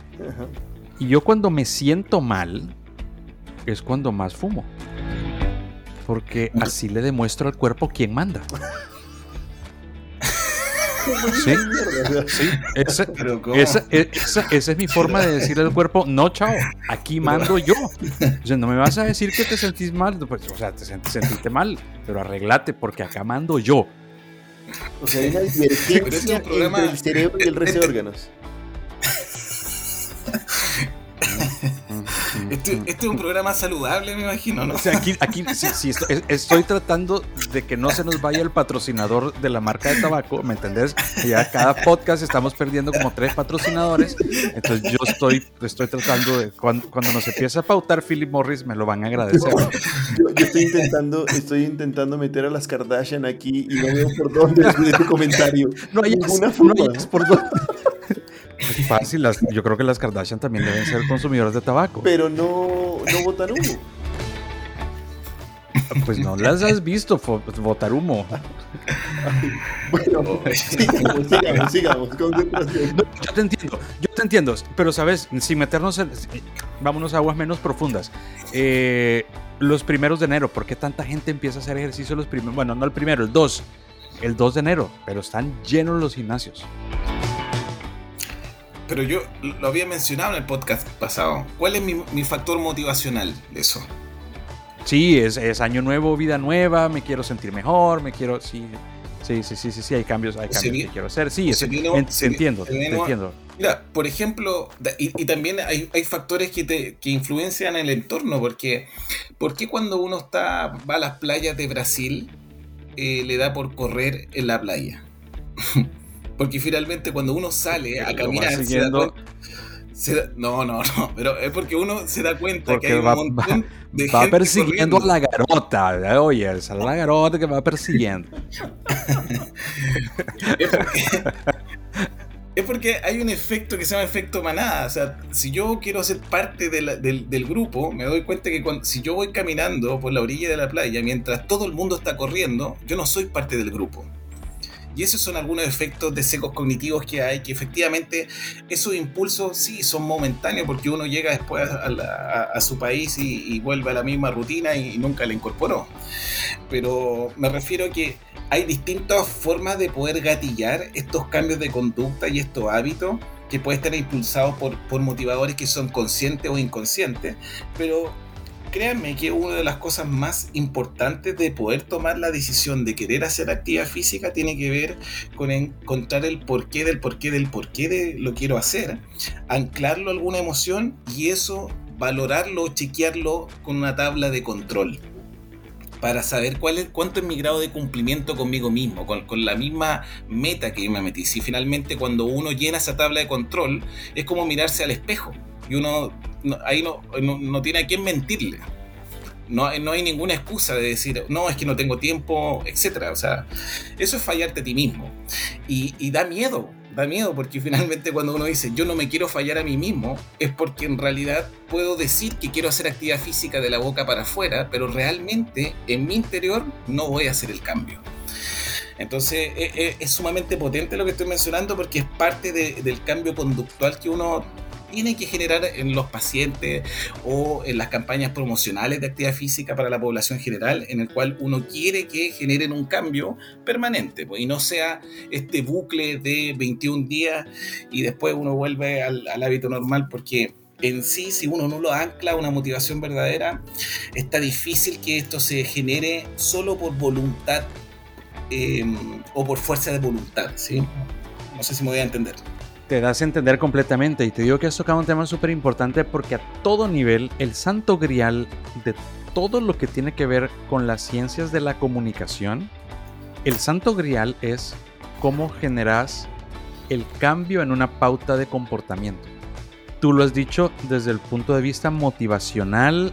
Speaker 2: Y yo cuando me siento mal es cuando más fumo. Porque así le demuestro al cuerpo quién manda. Sí, sí. Esa, esa, esa, esa, es mi forma de decirle al cuerpo, no, chao, aquí mando yo. O sea, no me vas a decir que te sentís mal, pues, o sea, te sentiste mal, pero arreglate porque acá mando yo.
Speaker 4: O sea, hay una divergencia entre el cerebro y el resto de órganos.
Speaker 3: Este, este, es un programa saludable, me imagino, ¿no?
Speaker 2: O sea, aquí, aquí sí, estoy, tratando de que no se nos vaya el patrocinador de la marca de tabaco, ¿me entendés? Ya cada podcast estamos perdiendo como tres patrocinadores, entonces yo estoy, estoy tratando de, cuando, nos empiece a pautar Philip Morris, me lo van a agradecer.
Speaker 4: Yo, estoy intentando, estoy intentando meter a las Kardashian aquí y no veo por dónde de tu comentario.
Speaker 2: No hay ninguna forma. No por dónde. Es fácil, yo creo que las Kardashian también deben ser consumidores de tabaco.
Speaker 4: Pero no, no botan humo.
Speaker 2: Pues no las has visto botar humo.
Speaker 4: bueno, sigamos, sigamos,
Speaker 2: yo te entiendo, yo te entiendo, pero sabes, sin meternos en. Vámonos a aguas menos profundas. Eh, los primeros de enero, ¿por qué tanta gente empieza a hacer ejercicio los primeros? Bueno, no el primero, el 2. El 2 de enero, pero están llenos los gimnasios
Speaker 3: pero yo lo había mencionado en el podcast pasado. ¿Cuál es mi, factor motivacional de eso?
Speaker 2: Sí, es, año nuevo, vida nueva, me quiero sentir mejor, me quiero, sí, sí, sí, sí, sí, hay cambios, hay cambios que quiero hacer, sí, entiendo, entiendo.
Speaker 3: Mira, por ejemplo, y, también hay, factores que, te, que influencian el entorno, porque, porque cuando uno está, va a las playas de Brasil, eh, le da por correr en la playa? Porque finalmente cuando uno sale a caminar, se da no, no, no, pero es porque uno se da cuenta que hay un montón de
Speaker 2: va persiguiendo a la garota, oye, es la garota que va persiguiendo.
Speaker 3: es, porque, hay un efecto que se llama efecto manada. O sea, si yo quiero ser parte del, grupo, me doy cuenta que cuando, si yo voy caminando por la orilla de la playa mientras todo el mundo está corriendo, yo no soy parte del grupo. Y esos son algunos efectos de secos cognitivos que hay, que efectivamente esos impulsos sí son momentáneos porque uno llega después a, su país y, vuelve a la misma rutina y, nunca la incorporó. Pero me refiero a que hay distintas formas de poder gatillar estos cambios de conducta y estos hábitos que pueden estar impulsados por motivadores que son conscientes o inconscientes, pero créanme que una de las cosas más importantes de poder tomar la decisión de querer hacer actividad física tiene que ver con encontrar el porqué del porqué del porqué de lo quiero hacer, anclarlo a alguna emoción y eso valorarlo chequearlo con una tabla de control para saber cuál es, cuánto es mi grado de cumplimiento conmigo mismo, con, la misma meta que me metí. Si finalmente cuando uno llena esa tabla de control, es como mirarse al espejo y uno ahí no, no, tiene a quién mentirle. No, no, hay ninguna excusa de decir, no, es que no tengo tiempo, etc. O sea, eso es fallarte a ti mismo. Y, da miedo, da miedo porque finalmente cuando uno dice, yo no me quiero fallar a mí mismo, es porque en realidad puedo decir que quiero hacer actividad física de la boca para afuera, pero realmente en mi interior no voy a hacer el cambio. Entonces e, e, es, sumamente potente lo que estoy mencionando porque es parte del cambio conductual que uno tiene que generar en los pacientes o en las campañas promocionales de actividad física para la población general, en el cual uno quiere que generen un cambio permanente pues, y no sea este bucle de 21 días y después uno vuelve al, hábito normal porque en sí, si uno no lo ancla a una motivación verdadera, está difícil que esto se genere solo por voluntad em, o por fuerza de voluntad. ¿sí? No sé si me voy a entender
Speaker 2: te das a entender completamente y te digo que has tocado un tema súper importante porque a todo nivel el santo grial de todo lo que tiene que ver con las ciencias de la comunicación, el santo grial es cómo generas el cambio en una pauta de comportamiento. Tú lo has dicho desde el punto de vista motivacional,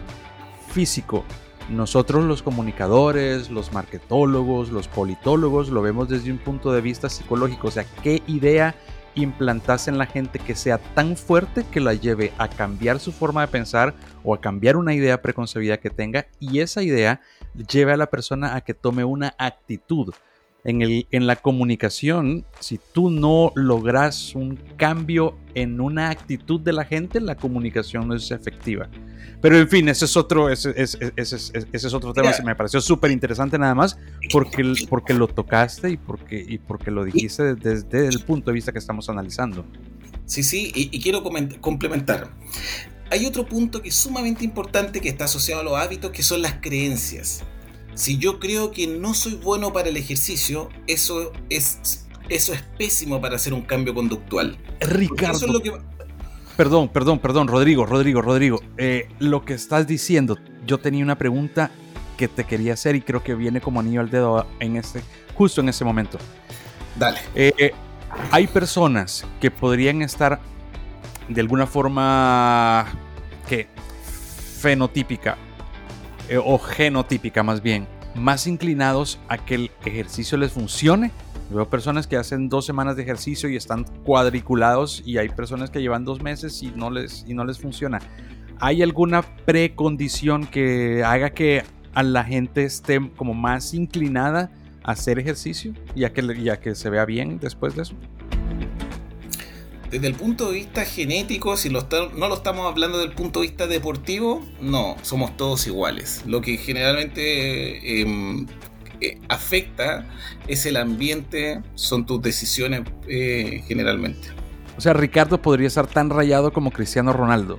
Speaker 2: físico. Nosotros los comunicadores, los marketólogos, los politólogos lo vemos desde un punto de vista psicológico, o sea, qué idea implantarse en la gente que sea tan fuerte que la lleve a cambiar su forma de pensar o a cambiar una idea preconcebida que tenga y esa idea lleve a la persona a que tome una actitud. En, el, en la comunicación, si tú no logras un cambio en una actitud de la gente, la comunicación no es efectiva. Pero en fin, ese es otro, ese, es otro tema que me pareció súper interesante nada más porque, porque lo tocaste y porque, y porque lo dijiste desde, el punto de vista que estamos analizando.
Speaker 3: Sí, sí, y, y quiero complementar. Hay otro punto que es sumamente importante que está asociado a los hábitos, que son las creencias. Si yo creo que no soy bueno para el ejercicio, eso es, eso es pésimo para hacer un cambio conductual.
Speaker 2: Ricardo. Perdón, perdón, perdón, Rodrigo, Rodrigo, Rodrigo. Eh, lo que estás diciendo, yo tenía una pregunta que te quería hacer y creo que viene como anillo al dedo en este, justo en ese momento.
Speaker 3: Dale.
Speaker 2: Eh, hay personas que podrían estar de alguna forma que fenotípica eh, o genotípica más bien, más inclinados a que el ejercicio les funcione. Veo personas que hacen dos semanas de ejercicio y están cuadriculados y hay personas que llevan dos meses y no les, y no les funciona. ¿Hay alguna precondición que haga que a la gente esté como más inclinada a hacer ejercicio y a que, y a que se vea bien después de eso?
Speaker 3: Desde el punto de vista genético, si no lo estamos hablando desde el punto de vista deportivo, no, somos todos iguales. Lo que generalmente em, eh, afecta es el ambiente, son tus decisiones eh, generalmente.
Speaker 2: O sea, Ricardo podría estar tan rayado como Cristiano Ronaldo.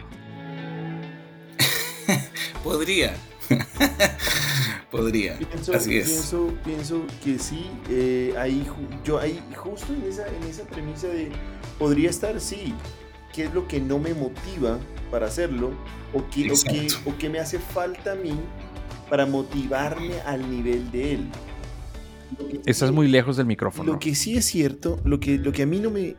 Speaker 3: podría. Podría. Así es.
Speaker 1: Pienso, pienso que sí. Eh, ahí, yo ahí, justo en esa, en esa premisa de podría estar, sí. ¿Qué es lo que no me motiva para hacerlo? ¿O qué, o qué, me hace falta a mí para motivarme al nivel de él?
Speaker 2: Estás muy lejos del micrófono.
Speaker 1: Lo que sí es cierto, lo que, lo que a mí no me...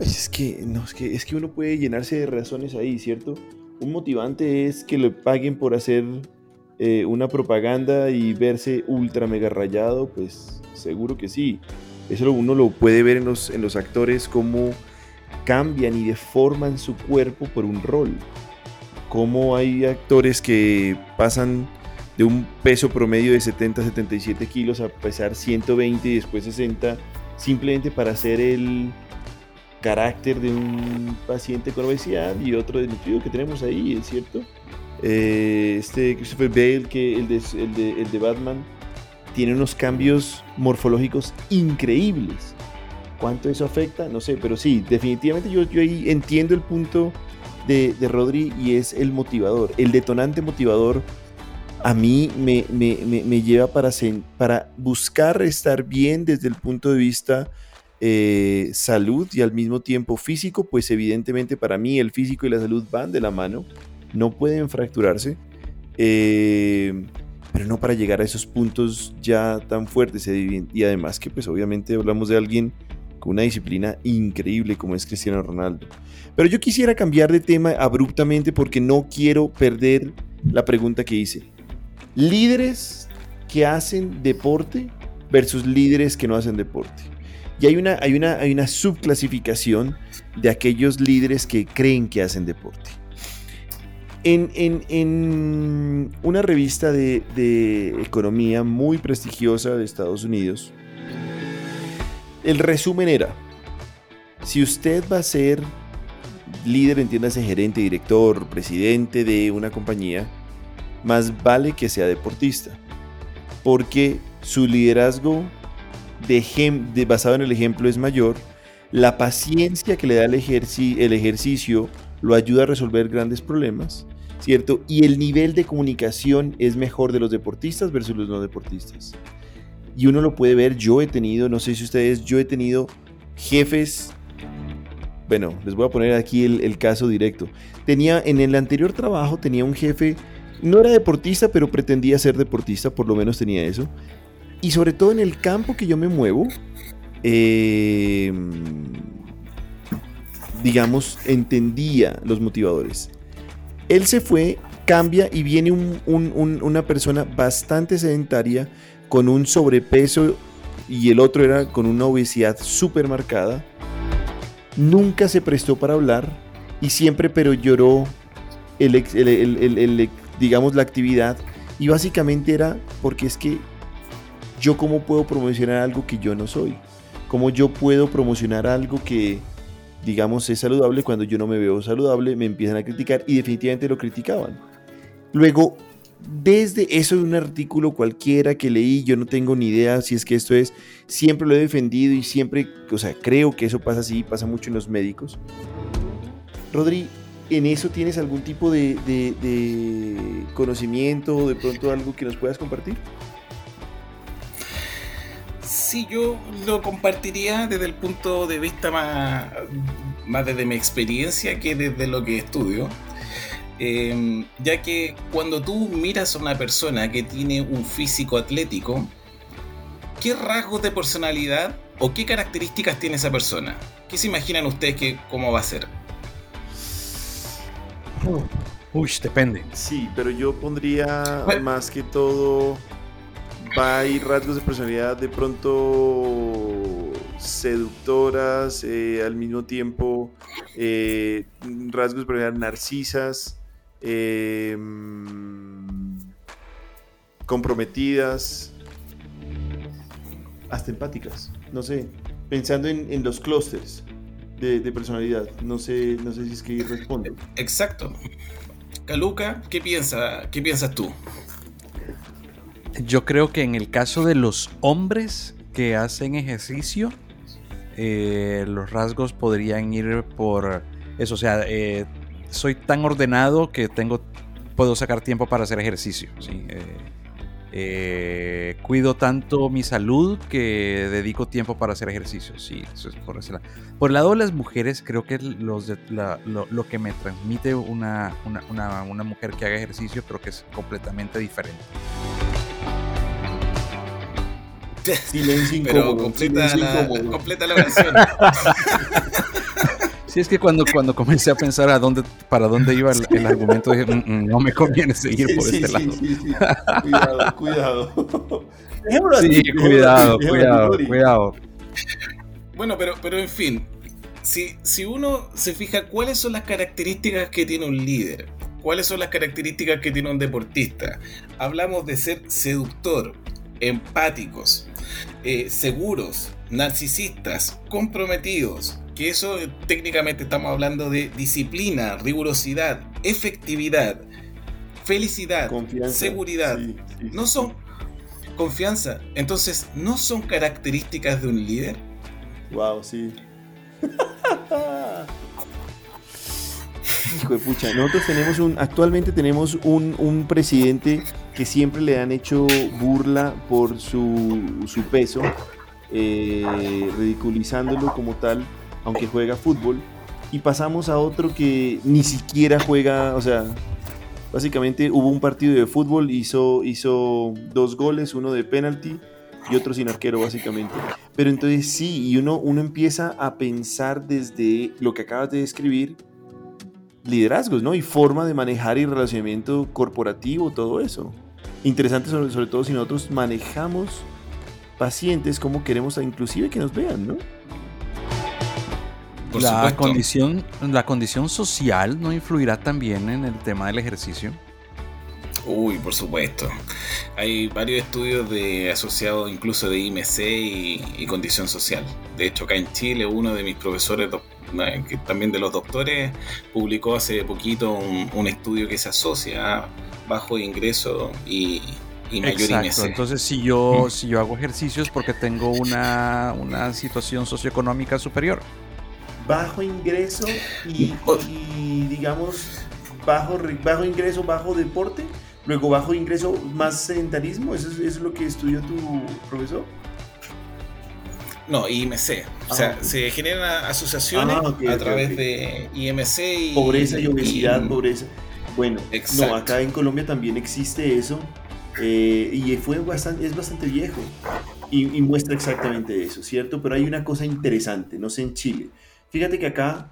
Speaker 1: Es que, no, es que, es que uno puede llenarse de razones ahí, ¿cierto? Un motivante es que le paguen por hacer eh, una propaganda y verse ultra mega rayado, pues seguro que sí. Eso uno lo puede ver en los, en los actores, cómo cambian y deforman su cuerpo por un rol. Cómo hay actores que pasan de un peso promedio de 70-77 kilos a pesar 120 y después 60, simplemente para hacer el carácter de un paciente con obesidad y otro desnutrido que tenemos ahí, ¿es cierto? Eh, este Christopher Bale, que el de, el de Batman, tiene unos cambios morfológicos increíbles. ¿Cuánto eso afecta? No sé, pero sí, definitivamente yo, yo ahí entiendo el punto de, de Rodri y es el motivador. El detonante motivador a mí me, me, me, lleva para, para buscar estar bien desde el punto de vista eh, salud y al mismo tiempo físico, pues evidentemente para mí el físico y la salud van de la mano, no pueden fracturarse. Eh, pero no para llegar a esos puntos ya tan fuertes. Y además que pues obviamente hablamos de alguien con una disciplina increíble como es Cristiano Ronaldo. Pero yo quisiera cambiar de tema abruptamente porque no quiero perder la pregunta que hice. Líderes que hacen deporte versus líderes que no hacen deporte. Y hay una, hay una, hay una subclasificación de aquellos líderes que creen que hacen deporte. En, una revista de, economía muy prestigiosa de Estados Unidos, el resumen era, si usted va a ser líder, entiéndase gerente, director, presidente de una compañía, más vale que sea deportista, porque su liderazgo de, basado en el ejemplo es mayor, la paciencia que le da el, el ejercicio lo ayuda a resolver grandes problemas, ¿cierto? Y el nivel de comunicación es mejor de los deportistas versus los no deportistas. Y uno lo puede ver, yo he tenido, no sé si ustedes, yo he tenido jefes, bueno, les voy a poner aquí el, caso directo. Tenía, en el anterior trabajo tenía un jefe, no era deportista, pero pretendía ser deportista, por lo menos tenía eso. Y sobre todo en el campo que yo me muevo, eh, digamos, entendía los motivadores. Él se fue, cambia y viene una persona bastante sedentaria con un sobrepeso y el otro era con una obesidad súper marcada. Nunca se prestó para hablar y siempre pero lloró el, digamos la actividad y básicamente era porque es que ¿yo cómo puedo promocionar algo que yo no soy? ¿Cómo yo puedo promocionar algo que, digamos, es saludable cuando yo no me veo saludable? Me empiezan a criticar y definitivamente lo criticaban. Luego, desde eso de un artículo cualquiera que leí, yo no tengo ni idea si es que esto es, siempre lo he defendido y siempre, o sea, creo que eso pasa así, pasa mucho en los médicos. Rodri, ¿en eso tienes algún tipo de, de, conocimiento o de pronto algo que nos puedas compartir?
Speaker 3: Sí, yo lo compartiría desde el punto de vista más, más desde mi experiencia que desde lo que estudio. Em, ya que cuando tú miras a una persona que tiene un físico atlético, ¿qué rasgos de personalidad o qué características tiene esa persona? ¿Qué se imaginan ustedes que cómo va a ser?
Speaker 2: Uy, depende.
Speaker 1: Sí, pero yo pondría más que todo. Va ir rasgos de personalidad de pronto seductoras, eh, al mismo tiempo eh, rasgos de personalidad narcisas, Em, comprometidas, hasta empáticas. No sé, pensando en, los clústeres de, personalidad. No sé, no sé si es que respondo.
Speaker 3: Exacto. Caluca, ¿qué, piensa, ¿qué piensas tú?
Speaker 2: Yo creo que en el caso de los hombres que hacen ejercicio, eh, los rasgos podrían ir por eso, o sea, eh, soy tan ordenado que tengo, puedo sacar tiempo para hacer ejercicio. Eh, cuido tanto mi salud que dedico tiempo para hacer ejercicio. Por, el lado de las mujeres, creo que los lo, que me transmite una, una, mujer que haga ejercicio creo que es completamente diferente.
Speaker 3: Silencio Pero completa, la, completa la versión.
Speaker 2: Sí, es que cuando, cuando comencé a pensar a dónde, para dónde iba el, argumento, dije, mm, mm, no me conviene seguir por este lado. Sí, sí,
Speaker 1: cuidado, cuidado.
Speaker 2: sí, cuidado, cuidado, cuidado.
Speaker 3: Bueno, pero, pero en fin, si, si uno se fija cuáles son las características que tiene un líder, cuáles son las características que tiene un deportista, hablamos de ser seductor, empáticos, eh, seguros, narcisistas, comprometidos, que eso eh, técnicamente estamos hablando de disciplina, rigurosidad, efectividad, felicidad, seguridad. No son confianza. Entonces, ¿no son características de un líder?
Speaker 1: Wow, sí. Hijo de pucha, nosotros tenemos un, actualmente tenemos un, un, presidente que siempre le han hecho burla por su, su peso, eh, ridiculizándolo como tal aunque juega fútbol, y pasamos a otro que ni siquiera juega, o sea, básicamente hubo un partido de fútbol, hizo, hizo dos goles, uno de penalti y otro sin arquero básicamente. Pero entonces sí, y uno, uno empieza a pensar desde lo que acabas de describir, liderazgos, ¿no? Y forma de manejar y relacionamiento corporativo, todo eso. Interesante sobre, sobre todo si nosotros manejamos pacientes como queremos inclusive que nos vean, ¿no?
Speaker 2: la condición, la condición social no influirá también en el tema del ejercicio.
Speaker 3: Uy, por supuesto. Hay varios estudios de asociados incluso de IMC y, condición social. De hecho, acá en Chile, uno de mis profesores, que también de los doctores, publicó hace poquito un, estudio que se asocia a bajo ingreso y, mayor Exacto.
Speaker 2: Entonces, si yo, si yo hago ejercicios porque tengo una, una situación socioeconómica superior
Speaker 1: bajo ingreso y, digamos bajo, bajo ingreso, bajo deporte, luego bajo ingreso más sedentarismo, ¿eso es, lo que estudió tu profesor?
Speaker 3: No, IMC. o sea, ah, se generan asociaciones ah, a través de IMC y...
Speaker 1: Pobreza y obesidad, pobreza. Bueno, no, acá en Colombia también existe eso eh, y fue bastante, es bastante viejo y, y, muestra exactamente eso, ¿cierto? Pero hay una cosa interesante, no sé en Chile. Fíjate que acá,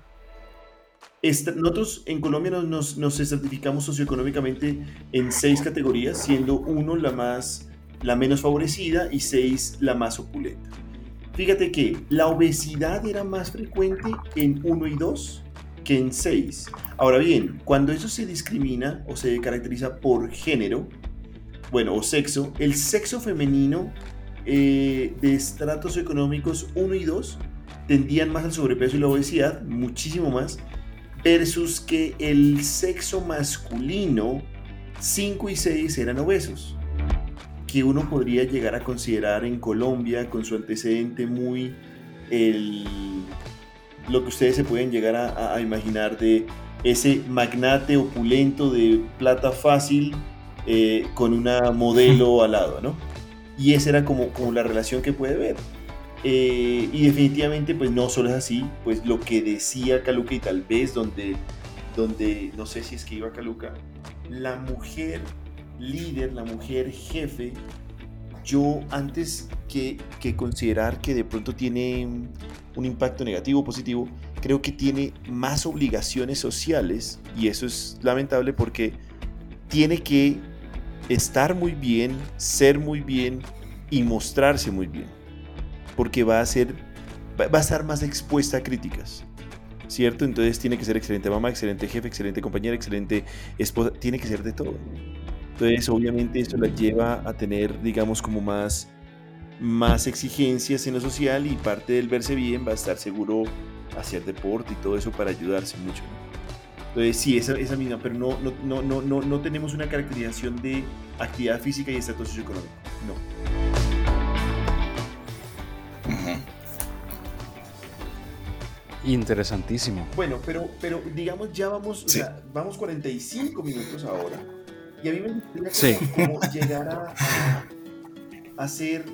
Speaker 1: nosotros en Colombia nos, nos, certificamos socioeconómicamente en seis categorías, siendo uno la, más, la menos favorecida y seis la más opulenta. Fíjate que la obesidad era más frecuente en 1 y 2 que en 6. Ahora bien, cuando eso se discrimina o se caracteriza por género, bueno, o sexo, el sexo femenino eh, de estratos económicos 1 y 2 tendían más al sobrepeso y la obesidad, muchísimo más, versus que el sexo masculino 5 y 6 eran obesos, que uno podría llegar a considerar en Colombia con su antecedente muy el, lo que ustedes se pueden llegar a, imaginar de ese magnate opulento de plata fácil eh, con una modelo al lado, ¿no? Y esa era como, como la relación que puede ver. Eh, y definitivamente, pues no solo es así, pues lo que decía Caluca y tal vez donde, donde no sé si es que iba Caluca, la mujer líder, la mujer jefe, yo antes que, que considerar que de pronto tiene un impacto negativo o positivo, creo que tiene más obligaciones sociales y eso es lamentable porque tiene que estar muy bien, ser muy bien y mostrarse muy bien porque va a ser, va a estar más expuesta a críticas. ¿Cierto? Entonces tiene que ser excelente mamá, excelente jefe, excelente compañera, excelente esposa, tiene que ser de todo. Entonces, obviamente, eso la lleva a tener, digamos, como más, más exigencias en lo social y parte del verse bien va a estar seguro hacer deporte y todo eso para ayudarse mucho. Entonces, sí, esa, esa misma, pero no, no, no, no, no tenemos una caracterización de actividad física y estatus socioeconómico. No.
Speaker 2: Interesantísimo.
Speaker 1: Bueno, pero, pero digamos, ya vamos, o sea, vamos 45 minutos ahora. Y a mí me gustaría como, llegar a, hacer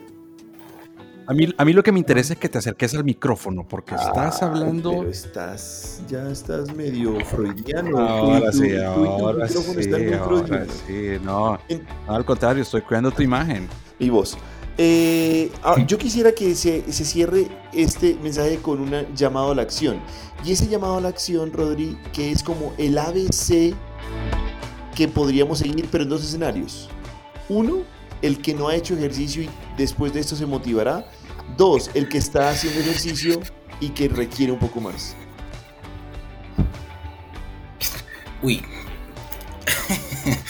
Speaker 2: a mí, a mí lo que me interesa es que te acerques al micrófono, porque estás hablando.
Speaker 1: Pero estás, ya estás medio freudiano.
Speaker 2: Ahora sí, ahora sí, ahora sí. No, al contrario, estoy cuidando tu imagen.
Speaker 1: Y vos. Eh, ah, yo quisiera que se, se, cierre este mensaje con un llamado a la acción. Y ese llamado a la acción, Rodri, que es como el ABC que podríamos seguir, pero en dos escenarios. Uno, el que no ha hecho ejercicio y después de esto se motivará. Dos, el que está haciendo ejercicio y que requiere un poco más.
Speaker 3: Uy.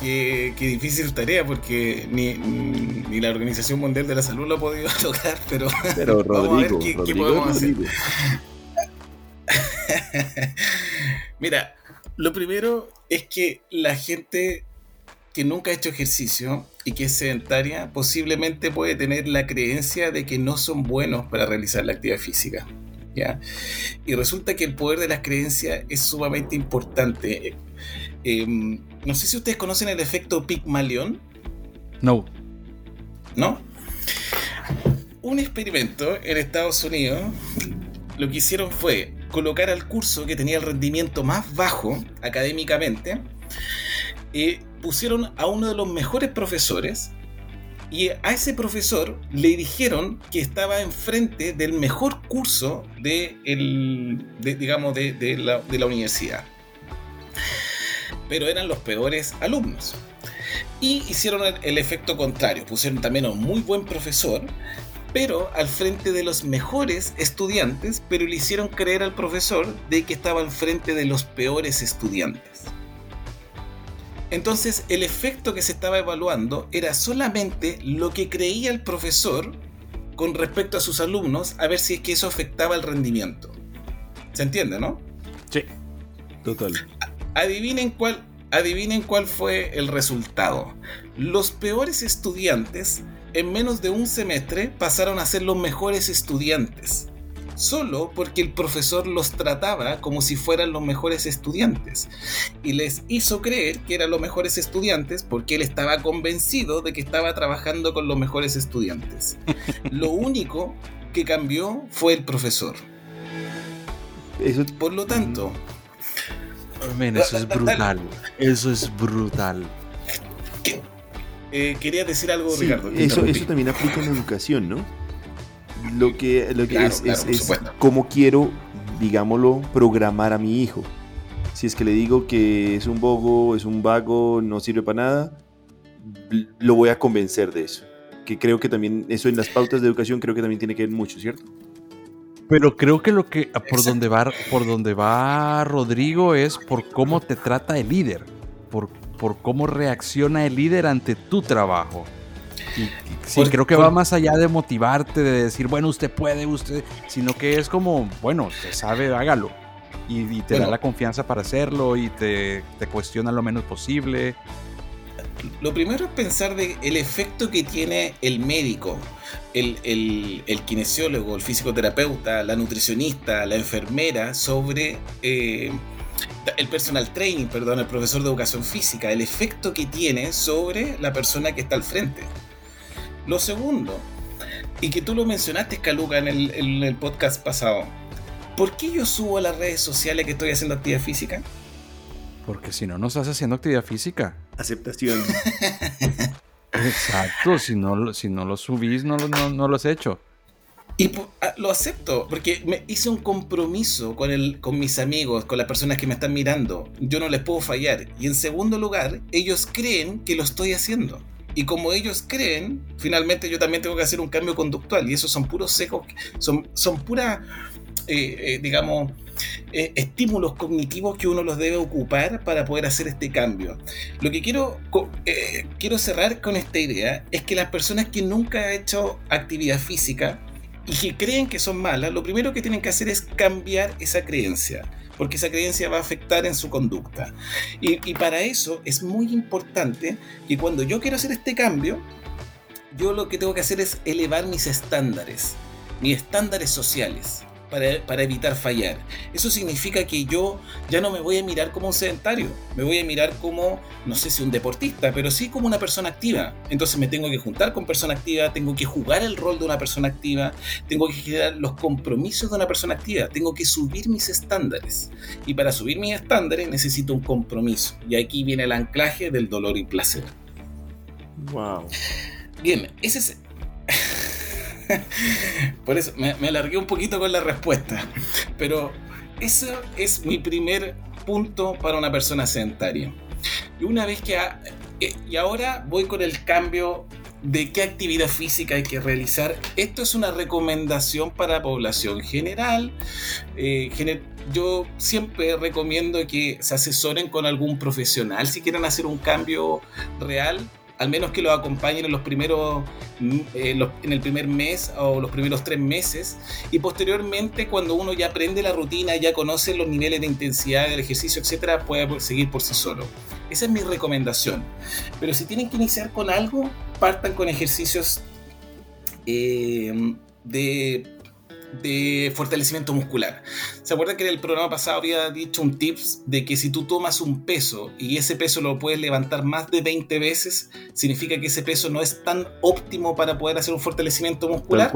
Speaker 3: qué, difícil tarea porque ni, la Organización Mundial de la Salud lo ha podido lograr, pero,
Speaker 1: pero Rodrigo, qué, podemos hacer.
Speaker 3: Mira, lo primero es que la gente que nunca ha hecho ejercicio y que es sedentaria posiblemente puede tener la creencia de que no son buenos para realizar la actividad física. ¿ya? Y resulta que el poder de las creencias es sumamente importante. Em, no sé si ustedes conocen el efecto Pygmalion.
Speaker 2: No.
Speaker 3: ¿No? Un experimento en Estados Unidos lo que hicieron fue colocar al curso que tenía el rendimiento más bajo académicamente, y pusieron a uno de los mejores profesores y a ese profesor le dijeron que estaba enfrente del mejor curso de, el, digamos, de la universidad pero eran los peores alumnos. Y hicieron el, efecto contrario, pusieron también a un muy buen profesor, pero al frente de los mejores estudiantes, pero le hicieron creer al profesor de que estaba al frente de los peores estudiantes. Entonces el efecto que se estaba evaluando era solamente lo que creía el profesor con respecto a sus alumnos, a ver si es que eso afectaba el rendimiento. ¿Se entiende, no?
Speaker 2: Sí, total.
Speaker 3: Adivinen cuál, adivinen cuál fue el resultado. Los peores estudiantes en menos de un semestre pasaron a ser los mejores estudiantes. Solo porque el profesor los trataba como si fueran los mejores estudiantes. Y les hizo creer que eran los mejores estudiantes porque él estaba convencido de que estaba trabajando con los mejores estudiantes. Lo único que cambió fue el profesor. Por lo tanto,
Speaker 2: eso es brutal. Eso es brutal.
Speaker 3: Eh, quería decir algo, Ricardo.
Speaker 1: Eso, eso también aplica en la educación, ¿no? Lo que, lo que es, es, cómo quiero, digámoslo, programar a mi hijo. Si es que le digo que es un bobo, es un vago, no sirve para nada, lo voy a convencer de eso. Que creo que también, eso en las pautas de educación creo que también tiene que ver mucho, ¿cierto?
Speaker 2: Pero creo que lo que por donde va por donde va Rodrigo es por cómo te trata el líder, por, por cómo reacciona el líder ante tu trabajo. sí, creo que va más allá de motivarte, de decir, bueno, usted puede, usted, sino que es como, bueno, se sabe, hágalo. Y, te da la confianza para hacerlo y te, te, cuestiona lo menos posible.
Speaker 3: Lo primero es pensar de el efecto que tiene el médico, el, el, el kinesiólogo, el fisioterapeuta, la nutricionista, la enfermera sobre eh, el personal training, perdón, el profesor de educación física, el efecto que tiene sobre la persona que está al frente. Lo segundo, y que tú lo mencionaste, Caluca, en el, en el podcast pasado, ¿por qué yo subo a las redes sociales que estoy haciendo actividad física?
Speaker 2: Porque si no, no estás haciendo actividad física.
Speaker 1: Aceptación.
Speaker 2: Exacto, si no, si no lo subís, no, no, no lo has hecho.
Speaker 3: Y ah, lo acepto, porque me hice un compromiso con, el, con mis amigos, con las personas que me están mirando. Yo no les puedo fallar. Y en segundo lugar, ellos creen que lo estoy haciendo. Y como ellos creen, finalmente yo también tengo que hacer un cambio conductual. Y esos son puros secos, son, son puras, eh, eh, digamos, eh, estímulos cognitivos que uno los debe ocupar para poder hacer este cambio. Lo que quiero, quiero cerrar con esta idea es que las personas que nunca han hecho actividad física, y que creen que son malas, lo primero que tienen que hacer es cambiar esa creencia, porque esa creencia va a afectar en su conducta. Y, para eso es muy importante que cuando yo quiero hacer este cambio, yo lo que tengo que hacer es elevar mis estándares, mis estándares sociales para, evitar fallar. Eso significa que yo ya no me voy a mirar como un sedentario, me voy a mirar como, no sé si un deportista, pero sí como una persona activa. Entonces me tengo que juntar con persona activa, tengo que jugar el rol de una persona activa, tengo que generar los compromisos de una persona activa, tengo que subir mis estándares. Y para subir mis estándares necesito un compromiso. Y aquí viene el anclaje del dolor y placer.
Speaker 1: Wow.
Speaker 3: Bien, ese es Por eso me, alargué un poquito con la respuesta. Pero eso es mi primer punto para una persona sedentaria. Y una vez que... Eh, y ahora voy con el cambio de qué actividad física hay que realizar. Esto es una recomendación para población general. Eh, yo siempre recomiendo que se asesoren con algún profesional si quieren hacer un cambio real al menos que lo acompañen en los primeros eh, en el primer mes o los primeros tres meses. Y posteriormente cuando uno ya aprende la rutina ya conoce los niveles de intensidad del ejercicio etcétera puede seguir por sí solo. Esa es mi recomendación. Pero si tienen que iniciar con algo partan con ejercicios eh, de de fortalecimiento muscular. ¿Se acuerdan que en el programa pasado había dicho un tips de que si tú tomas un peso y ese peso lo puedes levantar más de 20 veces, significa que ese peso no es tan óptimo para poder hacer un fortalecimiento muscular?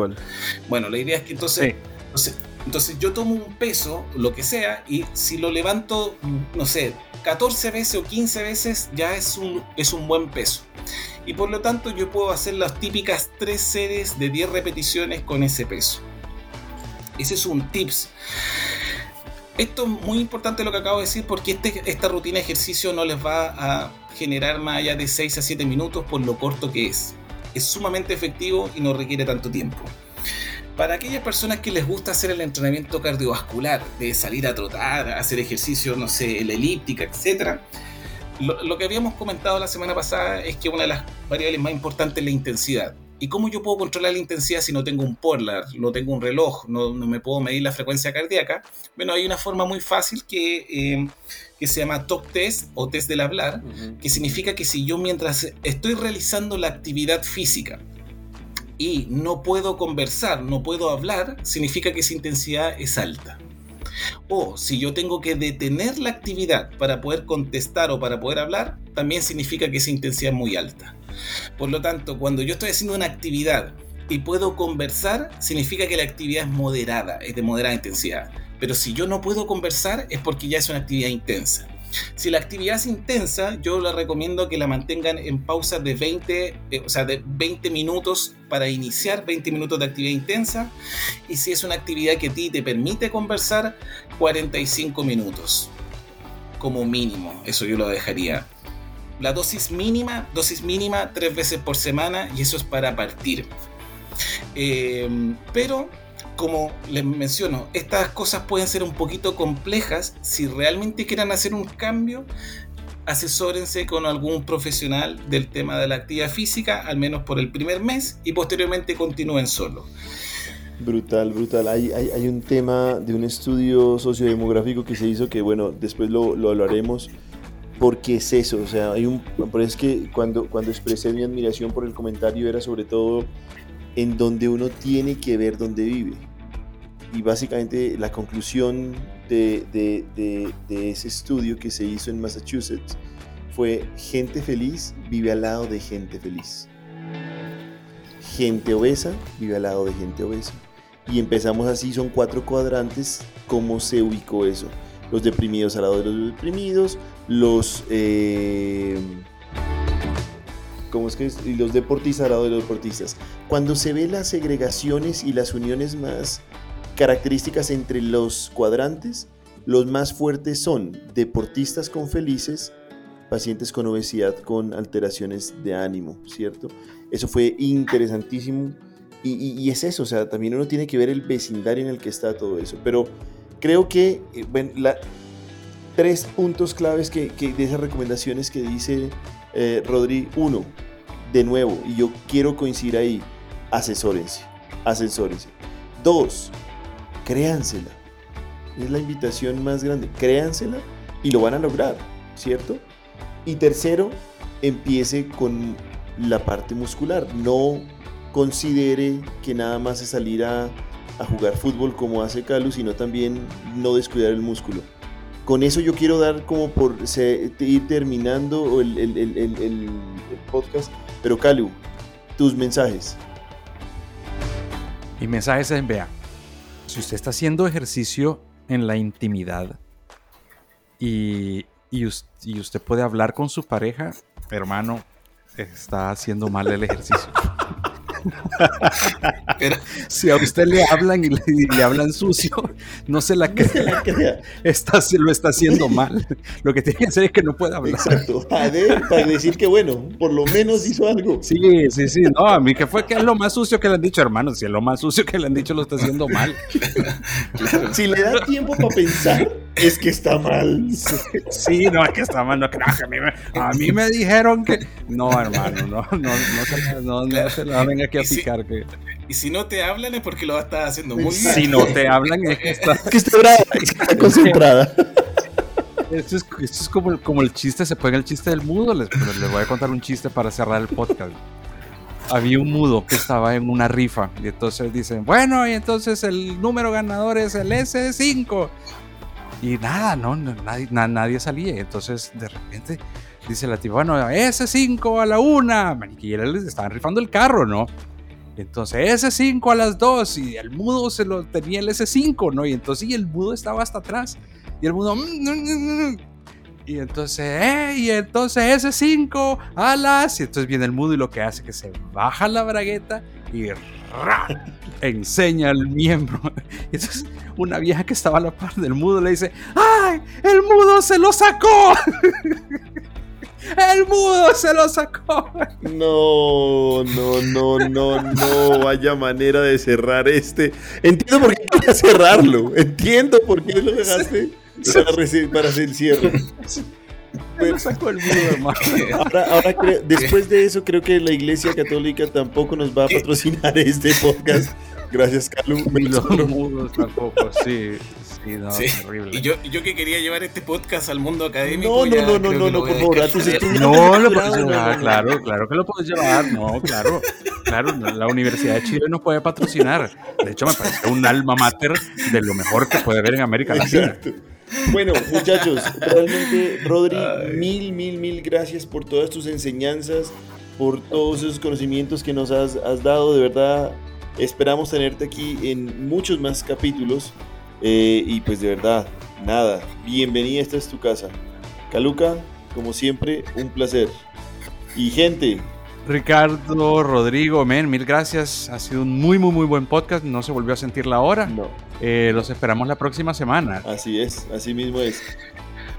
Speaker 3: Bueno, la idea es que entonces, entonces, entonces yo tomo un peso, lo que sea, y si lo levanto, no sé, 14 veces o 15 veces, ya es un, es un buen peso. Y por lo tanto yo puedo hacer las típicas 3 series de 10 repeticiones con ese peso. Ese es un tips. Esto es muy importante lo que acabo de decir porque este, esta rutina de ejercicio no les va a generar más allá de 6 a 7 minutos por lo corto que es. Es sumamente efectivo y no requiere tanto tiempo. Para aquellas personas que les gusta hacer el entrenamiento cardiovascular, de salir a trotar, hacer ejercicio, no sé, la elíptica, etc., lo, lo que habíamos comentado la semana pasada es que una de las variables más importantes es la intensidad. ¿Y cómo yo puedo controlar la intensidad si no tengo un Polar, no tengo un reloj, no, me puedo medir la frecuencia cardíaca? Bueno, hay una forma muy fácil que, eh, que se llama Talk Test o Test del Hablar, que significa que si yo mientras estoy realizando la actividad física y no puedo conversar, no puedo hablar, significa que esa intensidad es alta. O si yo tengo que detener la actividad para poder contestar o para poder hablar, también significa que esa intensidad es muy alta. Por lo tanto, cuando yo estoy haciendo una actividad y puedo conversar, significa que la actividad es moderada, es de moderada intensidad. Pero si yo no puedo conversar es porque ya es una actividad intensa. Si la actividad es intensa, yo les recomiendo que la mantengan en pausa de 20, eh, o sea, de 20 minutos para iniciar, 20 minutos de actividad intensa. Y si es una actividad que a ti te permite conversar, 45 minutos como mínimo. Eso yo lo dejaría la dosis mínima, dosis mínima tres veces por semana y eso es para partir. Em, pero, como les menciono, estas cosas pueden ser un poquito complejas si realmente quieran hacer un cambio. asesórense con algún profesional del tema de la actividad física, al menos por el primer mes, y posteriormente continúen solo.
Speaker 1: Brutal, brutal. Hay, hay, un tema de un estudio sociodemográfico que se hizo que, bueno, después lo, lo hablaremos, porque es eso, o sea, hay un, por es que cuando, cuando expresé mi admiración por el comentario era sobre todo en donde uno tiene que ver dónde vive. Y básicamente la conclusión de, de, de, ese estudio que se hizo en Massachusetts fue gente feliz vive al lado de gente feliz. Gente obesa vive al lado de gente obesa. Y empezamos así, son cuatro cuadrantes, ¿cómo se ubicó eso? Los deprimidos al lado de los deprimidos, los... Eh, ¿Cómo es que Y los deportistas al lado de los deportistas. Cuando se ve las segregaciones y las uniones más características entre los cuadrantes, los más fuertes son deportistas con felices, pacientes con obesidad con alteraciones de ánimo, ¿cierto? Eso fue interesantísimo y, es eso, o sea, también uno tiene que ver el vecindario en el que está todo eso. Pero creo que, eh, bueno, tres puntos claves que, de esas recomendaciones que dice eh, Rodri. Uno, de nuevo, y yo quiero coincidir ahí, asesórense, asesórense. Dos, créansela. Es la invitación más grande, créansela y lo van a lograr, ¿cierto? Y tercero, empiece con la parte muscular. No considere que nada más es salir jugar fútbol como hace Calu, sino también no descuidar el músculo. Con eso yo quiero dar como por ir terminando el, el, podcast, pero Calu, tus mensajes.
Speaker 2: Mi mensaje es, vea, si usted está haciendo ejercicio en la intimidad y, y, usted puede hablar con su pareja, hermano, está haciendo mal el ejercicio. si a usted le hablan y le, hablan sucio, no se la crea. Está, lo está haciendo mal. Lo que tiene que hacer es que no pueda hablar.
Speaker 1: Exacto. Para, decir que, bueno, por lo menos hizo algo.
Speaker 2: Sí, sí, sí. No, a mí que fue que es lo más sucio que le han dicho, hermano. Si es lo más sucio que le han dicho, lo está haciendo mal.
Speaker 1: Si le da tiempo para pensar, es que está mal.
Speaker 2: Sí, no, es que está mal. No, a, mí me, a mí me dijeron que. No, hermano, no, no, no, no, no se la venga que picar. que...
Speaker 3: Y si no te hablan es porque lo estás haciendo muy
Speaker 2: mal. Si no te hablan es que estás,
Speaker 1: que está brava, está concentrada.
Speaker 2: Esto es, esto es como, como, el chiste, se pone el chiste del mudo. Les, les voy a contar un chiste para cerrar el podcast. Había un mudo que estaba en una rifa y entonces dicen, bueno, y entonces el número ganador es el S5. Y nada, no, nadie, nadie salía. Entonces de repente dice la tipa, bueno, S5 a la una. Y les estaban rifando el carro, ¿no? Entonces S5 a las 2 y el mudo se lo tenía el S5, ¿no? Y entonces y el mudo estaba hasta atrás. Y el mudo... Mm, mm, mm, y entonces, eh, y entonces S5 a las... Y entonces viene el mudo y lo que hace es que se baja la bragueta y enseña el miembro. Entonces una vieja que estaba a la par del mudo le dice, ¡ay! ¡El mudo se lo sacó! ¡El mudo se lo sacó!
Speaker 1: No, no, no, no, no. Vaya manera de cerrar este. Entiendo por qué querías cerrarlo. Entiendo por qué lo dejaste para, hacer el cierre.
Speaker 2: Me sacó el mudo, hermano.
Speaker 1: Ahora, ahora después de eso, creo que la Iglesia Católica tampoco nos va a patrocinar este podcast. Gracias, Carlos.
Speaker 2: Los mudos tampoco, sí. Sí,
Speaker 3: Y yo, yo que quería llevar este podcast al mundo académico.
Speaker 1: No, no, no, no, no, por favor.
Speaker 2: No, lo puedes llevar, claro, claro que lo puedes llevar. No, claro, claro. La Universidad de Chile nos puede patrocinar. De hecho, me parece un alma mater de lo mejor que puede haber en América Latina.
Speaker 1: Bueno, muchachos, realmente, Rodri, mil, mil, mil gracias por todas tus enseñanzas, por todos esos conocimientos que nos has, has dado. De verdad, esperamos tenerte aquí en muchos más capítulos. Eh, y pues de verdad, nada, bienvenida, esta es tu casa. Caluca, como siempre, un placer. Y gente.
Speaker 2: Ricardo, Rodrigo, men, mil gracias. Ha sido un muy, muy, muy buen podcast. No se volvió a sentir la hora.
Speaker 1: No.
Speaker 2: Eh, los esperamos la próxima semana.
Speaker 1: Así es, así mismo es.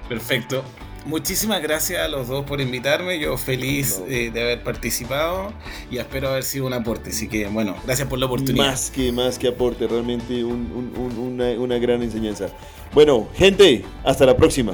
Speaker 3: Perfecto. Muchísimas gracias a los dos por invitarme. Yo feliz eh, de haber participado y espero haber sido un aporte. Así que, bueno, gracias por la oportunidad.
Speaker 1: Más que, más que aporte, realmente una, una gran enseñanza. Bueno, gente, hasta la próxima.